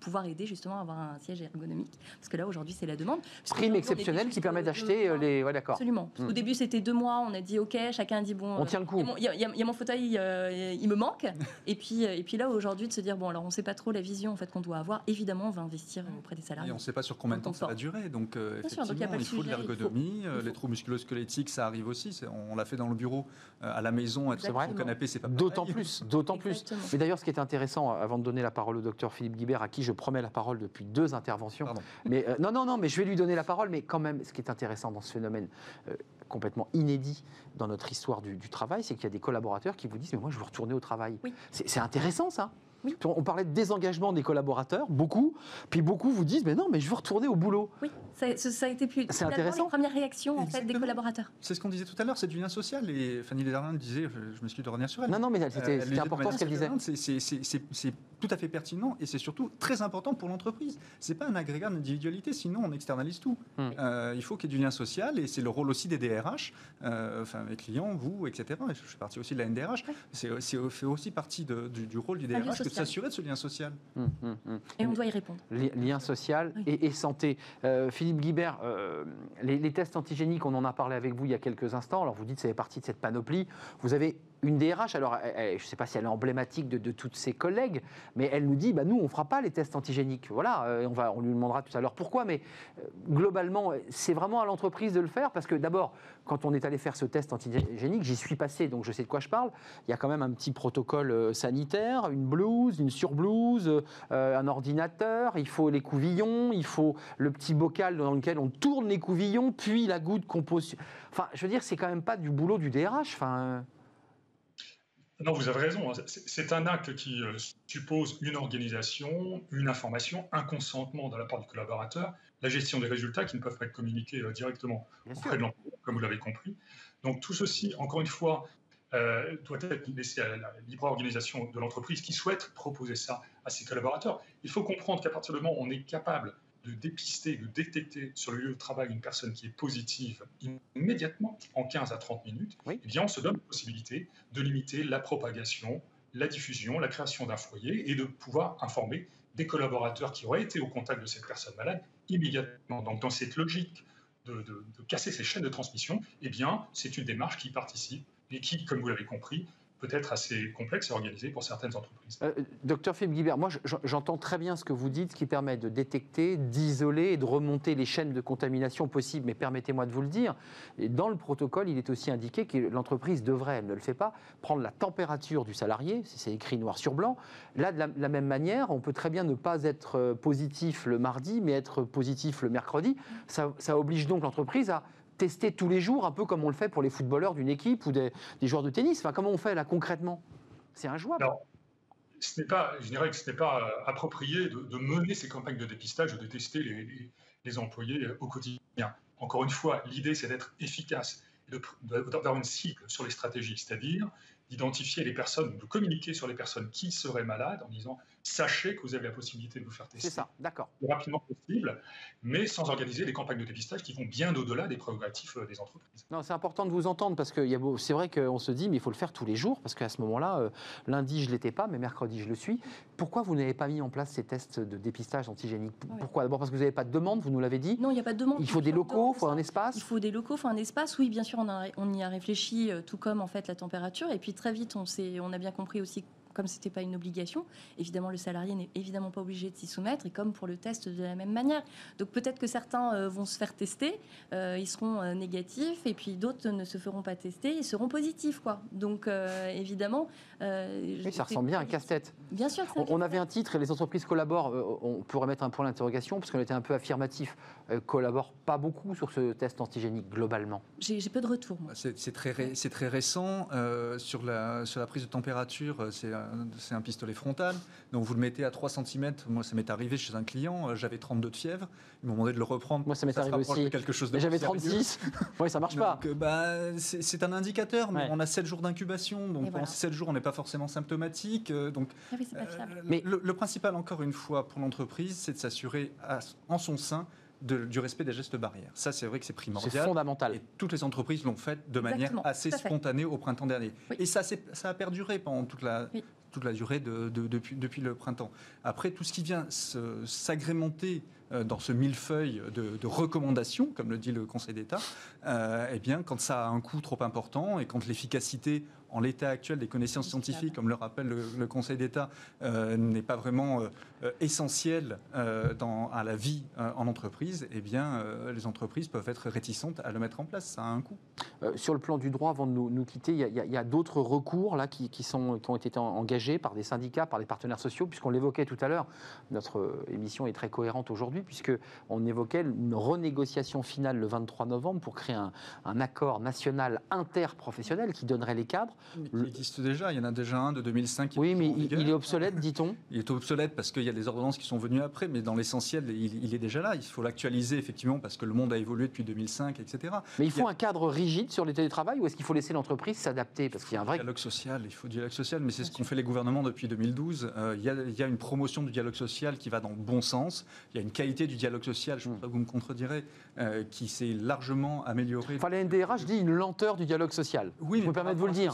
pouvoir aider justement à avoir un siège ergonomique. Parce que là, aujourd'hui, c'est la demande. Prime exceptionnelle qui permet d'acheter euh, les. Ouais, d'accord. Absolument. Au hmm. début, c'était deux mois. On a dit OK, chacun a dit bon. On tient le coup. Il y, a mon fauteuil, euh, il me manque. et puis, et puis là, aujourd'hui, de se dire bon, alors on ne sait pas trop la vision en fait qu'on doit avoir. Évidemment, on va investir auprès des salariés. Et on ne sait pas sur combien de temps ça va durer. Donc, euh, effectivement, il, faut de l'ergonomie. Les trous musculo-squelettiques, ça arrive aussi. On l'a fait dans le bureau, à la maison, être sur le canapé, c'est pas D'autant plus, d'autant plus. Mais d'ailleurs, ce qui est intéressant, avant de donner la parole au docteur Philippe Philippe Guibert, à qui je promets la parole depuis deux interventions. Pardon. Mais euh, non, non, non, mais je vais lui donner la parole. Mais quand même, ce qui est intéressant dans ce phénomène euh, complètement inédit dans notre histoire du, du travail, c'est qu'il y a des collaborateurs qui vous disent Mais moi, je veux retourner au travail. Oui. C'est c'est intéressant, ça. Oui. On parlait de désengagement des collaborateurs, beaucoup. Puis beaucoup vous disent Mais non, mais je veux retourner au boulot. Oui, ça, a été plus. C'est intéressant. Les premières réactions en fait, des collaborateurs. C'est ce qu'on disait tout à l'heure, c'est du lien social. Et Fanny Lézardin disait, je, je m'excuse de revenir sur elle. Non, non, mais Euh, c'était de important ce qu'elle disait. c'est- tout à fait pertinent et c'est surtout très important pour l'entreprise. C'est pas un agrégat d'individualité, sinon on externalise tout. Hmm. Euh, il faut qu'il y ait du lien social et c'est le rôle aussi des DRH, euh, enfin mes clients, vous, etc. Je fais partie aussi de la NDRH. C'est c'est- fait aussi partie de- du, du rôle du DRH que de. S'assurer de ce lien social. Hum, hum, hum. Et on doit y répondre. Li- Lien social Oui. et, et santé. Euh, Philippe Guibert, euh, les, les tests antigéniques, on en a parlé avec vous il y a quelques instants. Alors vous dites que ça fait partie de cette panoplie. Vous avez une DRH, alors je ne sais pas si elle est emblématique de, toutes ses collègues, mais elle nous dit, bah, nous, on ne fera pas les tests antigéniques. Voilà, euh, on, va, on lui demandera tout à l'heure pourquoi, mais euh, globalement, c'est vraiment à l'entreprise de le faire, parce que d'abord, quand on est allé faire ce test antigénique, j'y suis passé, donc je sais de quoi je parle, il y a quand même un petit protocole euh, sanitaire, une blouse, une surblouse, un ordinateur, il faut les couvillons, il faut le petit bocal dans lequel on tourne les couvillons, puis la goutte qu'on pose. Enfin, je veux dire, c'est quand même pas du boulot du DRH. Enfin, Non, vous avez raison. hein. C'est un acte qui euh, suppose une organisation, une information, un consentement de la part du collaborateur, la gestion des résultats qui ne peuvent pas être communiqués euh, directement auprès de l'employeur, comme vous l'avez compris. Donc tout ceci, encore une fois, euh, doit être laissé à la libre organisation de l'entreprise qui souhaite proposer ça à ses collaborateurs. Il faut comprendre qu'à partir du moment où on est capable de dépister, de détecter sur le lieu de travail une personne qui est positive immédiatement, en 15 à 30 minutes, Oui. eh bien on se donne la possibilité de limiter la propagation, la diffusion, la création d'un foyer et de pouvoir informer des collaborateurs qui auraient été au contact de cette personne malade immédiatement. Donc dans cette logique de, de- de casser ces chaînes de transmission, eh bien c'est une démarche qui participe et qui, comme vous l'avez compris, peut être assez complexe à organiser pour certaines entreprises. Euh, docteur Philippe Guibert, moi je- j'entends très bien ce que vous dites, ce qui permet de détecter, d'isoler et de remonter les chaînes de contamination possibles. Mais permettez-moi de vous le dire, dans le protocole, il est aussi indiqué que l'entreprise devrait, elle ne le fait pas, prendre la température du salarié, c'est écrit noir sur blanc. Là, de la, même manière, on peut très bien ne pas être euh, positif le mardi, mais être positif le mercredi. Ça oblige donc l'entreprise à tester tous les jours, un peu comme on le fait pour les footballeurs d'une équipe ou des, joueurs de tennis. Enfin, comment on fait là concrètement? C'est injouable. Alors, ce n'est pas, je dirais que ce n'est pas euh, approprié de, mener ces campagnes de dépistage ou de tester les, employés euh, au quotidien. Encore une fois, l'idée, c'est d'être efficace d'avoir une cible sur les stratégies, c'est-à-dire d'identifier les personnes, de communiquer sur les personnes qui seraient malades en disant sachez que vous avez la possibilité de vous faire C'est tester ça, d'accord. le plus rapidement possible, mais sans organiser des campagnes de dépistage qui vont bien au-delà des prérogatives euh, des entreprises. Non, c'est important de vous entendre parce que c'est vrai qu'on se dit, mais il faut le faire tous les jours parce qu'à ce moment-là, euh, lundi je l'étais pas, mais mercredi je le suis. Pourquoi vous n'avez pas mis en place ces tests de dépistage antigénique Ouais. Pourquoi? D'abord parce que vous n'avez pas de demande, vous nous l'avez dit. Non, il n'y a pas de demande. Il faut des locaux, il faut ça, un espace. Il faut des locaux, il faut un espace. Oui, bien sûr, on, a- on y a réfléchi, euh, tout comme en fait la température. Et puis très vite, on, on a bien compris aussi, comme c'était pas une obligation, évidemment, le salarié n'est évidemment pas obligé de s'y soumettre. Et comme pour le test de la même manière. Donc peut-être que certains euh, vont se faire tester, euh, ils seront euh, négatifs, et puis d'autres ne se feront pas tester, ils seront positifs, quoi. Donc euh, évidemment. euh, Oui, ça ressemble bien à un casse-tête. Bien sûr. On, on avait un titre et les entreprises collaborent. euh, on pourrait mettre un point d'interrogation parce qu'on était un peu affirmatif. Euh, collaborent pas beaucoup sur ce test antigénique globalement. J'ai peu de retours. C'est très, ré- c'est très récent. euh, sur, la, sur la prise de température, c'est un, c'est un pistolet frontal. Donc vous le mettez à 3 cm. Moi, ça m'est arrivé chez un client. euh, J'avais 32 de fièvre. Ils m'ont demandé de le reprendre. Moi, ça m'est arrivé aussi. quelque chose de Mais j'avais plus sérieux. 36. oui, ça marche pas. Donc, euh, bah, c'est c'est un indicateur, mais Ouais. on a 7 jours d'incubation. Donc pendant voilà. ces 7 jours, on n'est pas forcément symptomatique. euh, donc Ah oui, c'est pas euh, fiable. Mais- le, le principal, encore une fois, pour l'entreprise, c'est de s'assurer à- en son sein de- du respect des gestes barrières. Ça, c'est vrai que c'est C'est primordial. fondamental. Et toutes les entreprises l'ont fait de manière assez spontanée au printemps dernier. Oui. Et ça, ça a perduré pendant toute la, Oui. toute la durée de, de- depuis, depuis le printemps. Après, tout ce qui vient s'agrémenter dans ce millefeuille de, de, recommandations, comme le dit le Conseil d'État, euh, eh bien, quand ça a un coût trop important et quand l'efficacité en l'état actuel des connaissances scientifiques, comme le rappelle le, Conseil d'État, euh, n'est pas vraiment euh, euh, essentiel dans, à la vie en entreprise, eh bien, les entreprises peuvent être réticentes à le mettre en place. Ça a un coût. sur le plan du droit, avant de nous, quitter, il y a, d'autres recours là, qui, sont, qui ont été engagés par des syndicats, par des partenaires sociaux, puisqu'on l'évoquait tout à l'heure. Notre émission est très cohérente aujourd'hui, puisqu'on évoquait une renégociation finale le 23 novembre pour créer un, un accord national interprofessionnel qui donnerait les cadres. Il existe déjà, il y en a déjà un de 2005. oui, mais il, est obsolète, dit-on Il est obsolète parce qu'il y a des ordonnances qui sont venues après, mais dans l'essentiel, il, est déjà là. Il faut l'actualiser, effectivement, parce que le monde a évolué depuis 2005, etc. Mais il faut un cadre rigide sur les télétravail ou est-ce qu'il faut laisser l'entreprise s'adapter? Parce qu'il y a un vrai. Dialogue social, il faut du dialogue social, mais c'est ce qu'ont fait les gouvernements depuis 2012. Euh, il, y a, une promotion du dialogue social qui va dans le bon sens. Il y a une qualité du dialogue social, je ne sais pas vous me contredirez, euh, qui s'est largement améliorée. Enfin, la NDRH dit une lenteur du dialogue social. Oui, je me permets de vous le dire.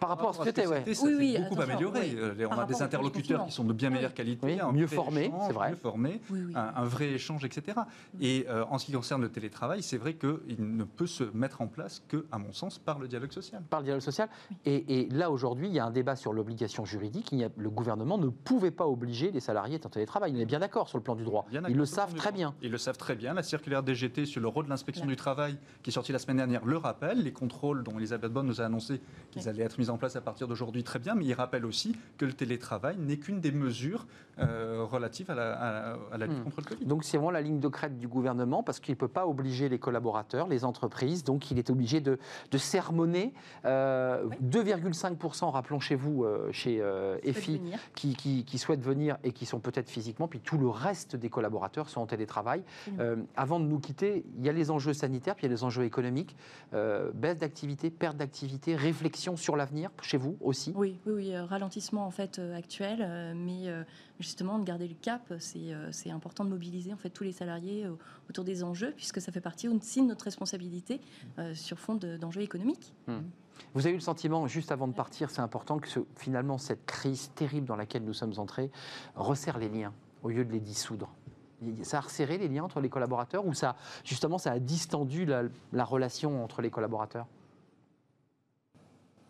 Par rapport à ce que c'était, ouais. oui, oui, beaucoup amélioré. Euh, on a des interlocuteurs qui sont de bien meilleure qualité, mieux formés, c'est vrai. Mieux formés, un, vrai échange, etc. Et euh, en ce qui concerne le télétravail, c'est vrai qu'il ne peut se mettre en place que, à mon sens, par le dialogue social. Par le dialogue social. Et, là, aujourd'hui, il y a un débat sur l'obligation juridique. Il a, le gouvernement ne pouvait pas obliger les salariés à être en télétravail. Il est bien d'accord sur le plan du droit. Ils le savent très bien. Ils le savent très bien. La circulaire DGT sur le rôle de l'inspection du travail, qui est sortie la semaine dernière, le rappelle. Les contrôles dont Elisabeth Bonne nous a annoncé qu'ils allaient être mis en place à partir d'aujourd'hui, très bien, mais il rappelle aussi que le télétravail n'est qu'une des mesures euh, relatives à la, lutte hmm. contre le Covid. Donc c'est vraiment la ligne de crête du gouvernement, parce qu'il ne peut pas obliger les collaborateurs, les entreprises, donc il est obligé de, sermonner. 2,5%, euh, rappelons chez vous, euh, chez EFI, qui, qui, souhaitent venir et qui sont peut-être physiquement, puis tout le reste des collaborateurs sont en télétravail. avant de nous quitter, il y a les enjeux sanitaires, puis il y a les enjeux économiques. baisse d'activité, perte d'activité, réflexion sur l'avenir chez vous aussi Oui, oui, oui euh, ralentissement en fait euh, actuel, euh, mais justement de garder le cap, c'est important de mobiliser en fait tous les salariés autour des enjeux, puisque ça fait partie aussi de notre responsabilité sur fond d'enjeux économiques. Hmm. Vous avez eu le sentiment, juste avant de partir, c'est important que finalement cette crise terrible dans laquelle nous sommes entrés resserre les liens au lieu de les dissoudre? Ça a resserré les liens entre les collaborateurs ou ça, justement, ça a distendu la relation entre les collaborateurs?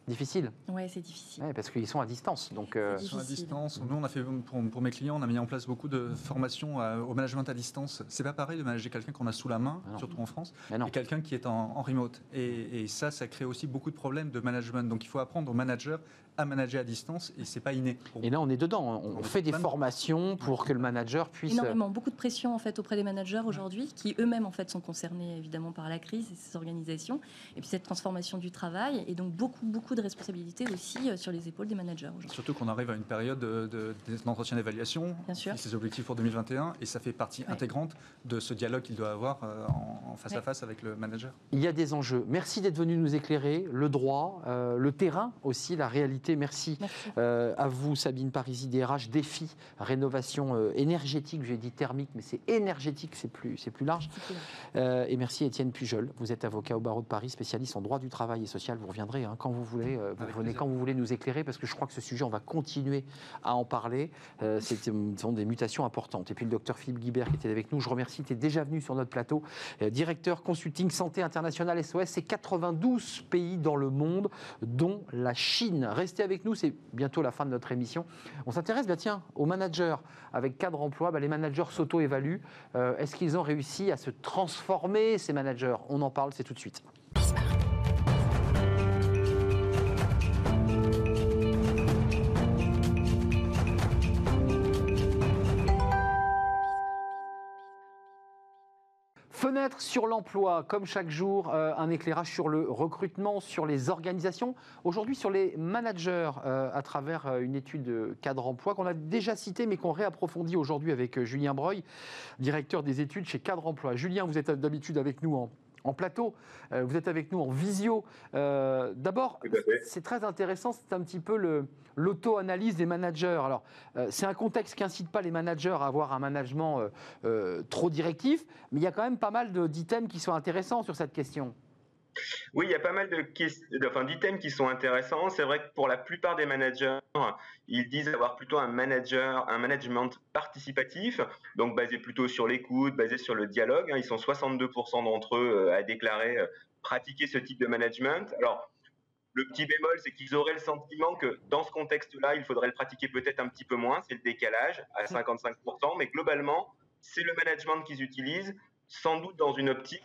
Difficile. Oui, c'est difficile. parce qu'ils sont à distance. Donc, euh, Ils sont à distance. Nous, on a fait pour, mes clients, on a mis en place beaucoup de formations au management à distance. C'est pas pareil de manager quelqu'un qu'on a sous la main, ah surtout en France, et quelqu'un qui est en, remote. Et, et, ça, ça crée aussi beaucoup de problèmes de management. Donc, il faut apprendre aux managers à manager à distance et c'est pas inné. Et là, on est dedans. On, fait des formations pour que le manager puisse. Énormément, beaucoup de pression en fait auprès des managers aujourd'hui, qui eux-mêmes en fait sont concernés évidemment par la crise et ces organisations, et puis cette transformation du travail, et donc beaucoup beaucoup de responsabilités aussi euh, sur les épaules des managers. Surtout qu'on arrive à une période d'entretien de, d'évaluation, ses objectifs pour 2021, et ça fait partie intégrante de ce dialogue qu'il doit avoir euh, en, face à face avec le manager. Il y a des enjeux. Merci d'être venu nous éclairer, le droit, euh, le terrain aussi, la réalité Merci, euh, à vous, Sabine Parisi, DRH Défi, rénovation euh, énergétique. J'ai dit thermique, mais c'est énergétique, c'est plus, c'est plus large. Euh, et merci, Étienne Pujol. Vous êtes avocat au barreau de Paris, spécialiste en droit du travail et social. Vous reviendrez hein, quand vous voulez. vous revenez quand vous voulez nous éclairer, parce que je crois que ce sujet, on va continuer à en parler. ce sont des mutations importantes. Et puis le docteur Philippe Guibert qui était avec nous, je remercie, tu es déjà venu sur notre plateau. directeur consulting santé internationale SOS, c'est 92 pays dans le monde, dont la Chine. Restez avec nous, c'est bientôt la fin de notre émission. On s'intéresse, bien tiens, aux managers. Avec cadre emploi, bah, les managers s'auto-évaluent. Euh, est-ce qu'ils ont réussi à se transformer, ces managers? On en parle, c'est tout de suite. Fenêtre sur l'emploi, comme chaque jour, euh, un éclairage sur le recrutement, sur les organisations, aujourd'hui sur les managers, euh, à travers euh, une étude cadre emploi qu'on a déjà citée, mais qu'on réapprofondit aujourd'hui avec Julien Breuil, directeur des études chez Cadre Emploi. Julien, vous êtes d'habitude avec nous en en plateau. Euh, vous êtes avec nous en visio. Euh, d'abord, c'est très intéressant, c'est un petit peu l'auto-analyse des managers. Alors, euh, c'est un contexte qui incite pas les managers à avoir un management trop directif, mais il y a quand même pas mal d'items qui sont intéressants sur cette question. Oui, il y a pas mal de enfin, d'items qui sont intéressants. C'est vrai que pour la plupart des managers, ils disent avoir plutôt un manager, un management participatif, donc basé plutôt sur l'écoute, basé sur le dialogue. Ils sont 62% d'entre eux euh, à déclarer euh, pratiquer ce type de management. Alors, le petit bémol, c'est qu'ils auraient le sentiment que dans ce contexte-là, il faudrait le pratiquer peut-être un petit peu moins. C'est le décalage à 55%, mais globalement, c'est le management qu'ils utilisent sans doute dans une optique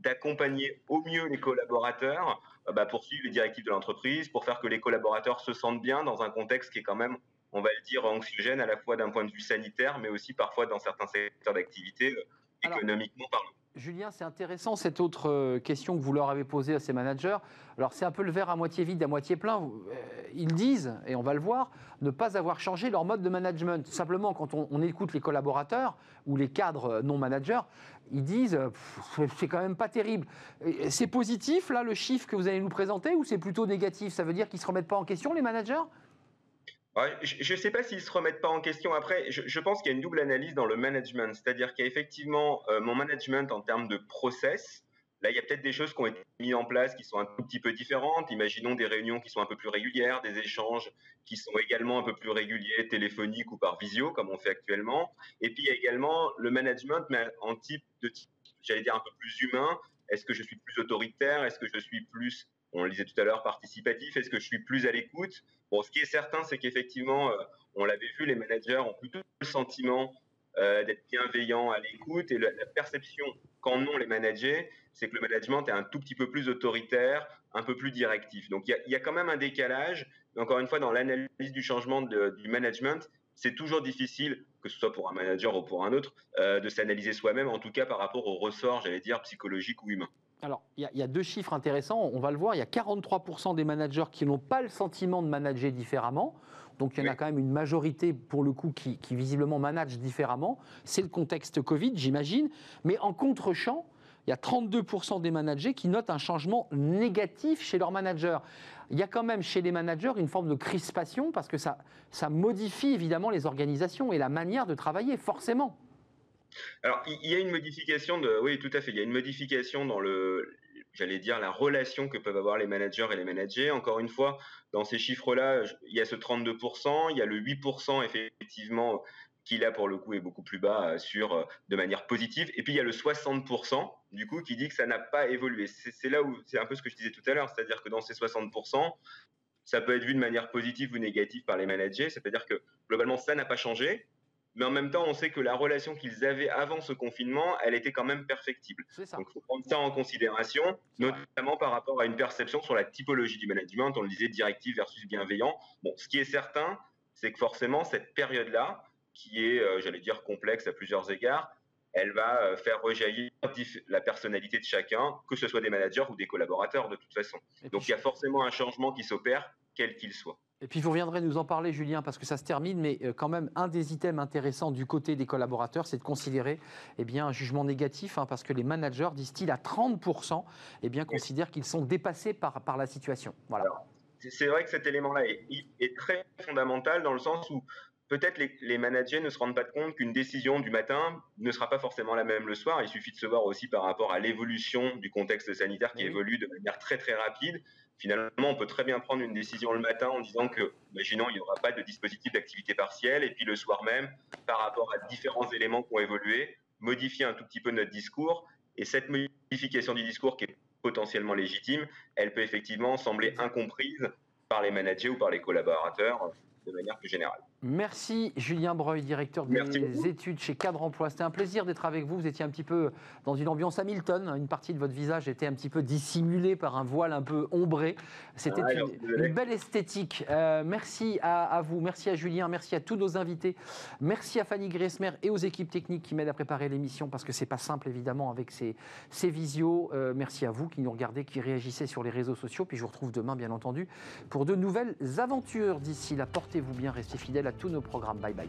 d'accompagner au mieux les collaborateurs euh, bah, pour suivre les directives de l'entreprise, pour faire que les collaborateurs se sentent bien dans un contexte qui est quand même, on va le dire, anxiogène à la fois d'un point de vue sanitaire, mais aussi parfois dans certains secteurs d'activité, euh, économiquement parlant. Julien, c'est intéressant cette autre euh, question que vous leur avez posée à ces managers. Alors c'est un peu le verre à moitié vide, à moitié plein. Euh, ils disent, et on va le voir, ne pas avoir changé leur mode de management. Simplement, quand on, écoute les collaborateurs ou les cadres non managers, ils disent, c'est quand même pas terrible. C'est positif, là, le chiffre que vous allez nous présenter, ou c'est plutôt négatif? Ça veut dire qu'ils ne se remettent pas en question, les managers? Je ne sais pas s'ils se remettent pas en question. Après, je, pense qu'il y a une double analyse dans le management. C'est-à-dire qu'il y a effectivement euh, mon management en termes de process. Là, il y a peut-être des choses qui ont été mises en place qui sont un tout petit peu différentes. Imaginons des réunions qui sont un peu plus régulières, des échanges qui sont également un peu plus réguliers, téléphoniques ou par visio, comme on fait actuellement. Et puis, il y a également le management, mais en type de type, j'allais dire, un peu plus humain. Est-ce que je suis plus autoritaire? Est-ce que je suis plus on le disait tout à l'heure, participatif? Est-ce que je suis plus à l'écoute? Bon, ce qui est certain, c'est qu'effectivement, euh, on l'avait vu, les managers ont plutôt le sentiment euh, d'être bienveillants à l'écoute et la, perception qu'en ont les managers, c'est que le management est un tout petit peu plus autoritaire, un peu plus directif. Donc il y, a, quand même un décalage. Encore une fois, dans l'analyse du changement du management, c'est toujours difficile, que ce soit pour un manager ou pour un autre, euh, de s'analyser soi-même, en tout cas par rapport au ressort, j'allais dire, psychologique ou humain. Alors, il y, a deux chiffres intéressants, on va le voir. Il y a 43% des managers qui n'ont pas le sentiment de manager différemment. Donc, il y en a quand même une majorité, pour le coup, qui, visiblement manage différemment. C'est le contexte Covid, j'imagine. Mais en contre-champ, il y a 32% des managers qui notent un changement négatif chez leurs managers. Il y a quand même chez les managers une forme de crispation parce que ça, ça modifie évidemment les organisations et la manière de travailler, forcément. Alors, il y a une modification de, oui, tout à fait. Il y a une modification dans le, j'allais dire, la relation que peuvent avoir les managers et les managers. Encore une fois, dans ces chiffres-là, il y a ce 32%, il y a le 8% effectivement qui là pour le coup est beaucoup plus bas euh, sur euh, de manière positive. Et puis il y a le 60% du coup qui dit que ça n'a pas évolué. C'est là où c'est un peu ce que je disais tout à l'heure, c'est-à-dire que dans ces 60%, ça peut être vu de manière positive ou négative par les managers. C'est-à-dire que globalement ça n'a pas changé, mais en même temps, on sait que la relation qu'ils avaient avant ce confinement, elle était quand même perfectible. Donc, il faut prendre ça en considération, notamment par rapport à une perception sur la typologie du management. On le disait, directif versus bienveillant. Bon, ce qui est certain, c'est que forcément, cette période-là, qui est, euh, j'allais dire, complexe à plusieurs égards, elle va euh, faire rejaillir la personnalité de chacun, que ce soit des managers ou des collaborateurs de toute façon. Donc il y a forcément un changement qui s'opère, quel qu'il soit. Et puis vous reviendrez nous en parler, Julien, parce que ça se termine, mais euh, quand même, un des items intéressants du côté des collaborateurs, c'est de considérer eh bien, un jugement négatif, hein, parce que les managers, disent-ils, à 30%, eh bien, considèrent qu'ils sont dépassés par, par la situation. Voilà. C'est vrai que cet élément-là est, est, très fondamental dans le sens où peut-être les, les, managers ne se rendent pas compte qu'une décision du matin ne sera pas forcément la même le soir. Il suffit de se voir aussi par rapport à l'évolution du contexte sanitaire qui évolue de manière très très rapide finalement, on peut très bien prendre une décision le matin en disant que, imaginons, il n'y aura pas de dispositif d'activité partielle, et puis le soir même, par rapport à différents éléments qui ont évolué, modifier un tout petit peu notre discours. Et cette modification du discours qui est potentiellement légitime, elle peut effectivement sembler incomprise par les managers ou par les collaborateurs de manière plus générale. Merci Julien Breuil, directeur des études chez Cadre Emploi. C'était un plaisir d'être avec vous. Vous étiez un petit peu dans une ambiance Hamilton. Une partie de votre visage était un petit peu dissimulée par un voile un peu ombré. C'était une, belle esthétique. Euh, merci à, vous, merci à Julien, merci à tous nos invités. Merci à Fanny Gressmer et aux équipes techniques qui m'aident à préparer l'émission parce que c'est pas simple évidemment avec ces, ces visios. Euh, merci à vous qui nous regardez, qui réagissez sur les réseaux sociaux. Puis je vous retrouve demain bien entendu pour de nouvelles aventures. D'ici là, portez-vous bien, restez fidèles à tous nos programmes. Bye bye.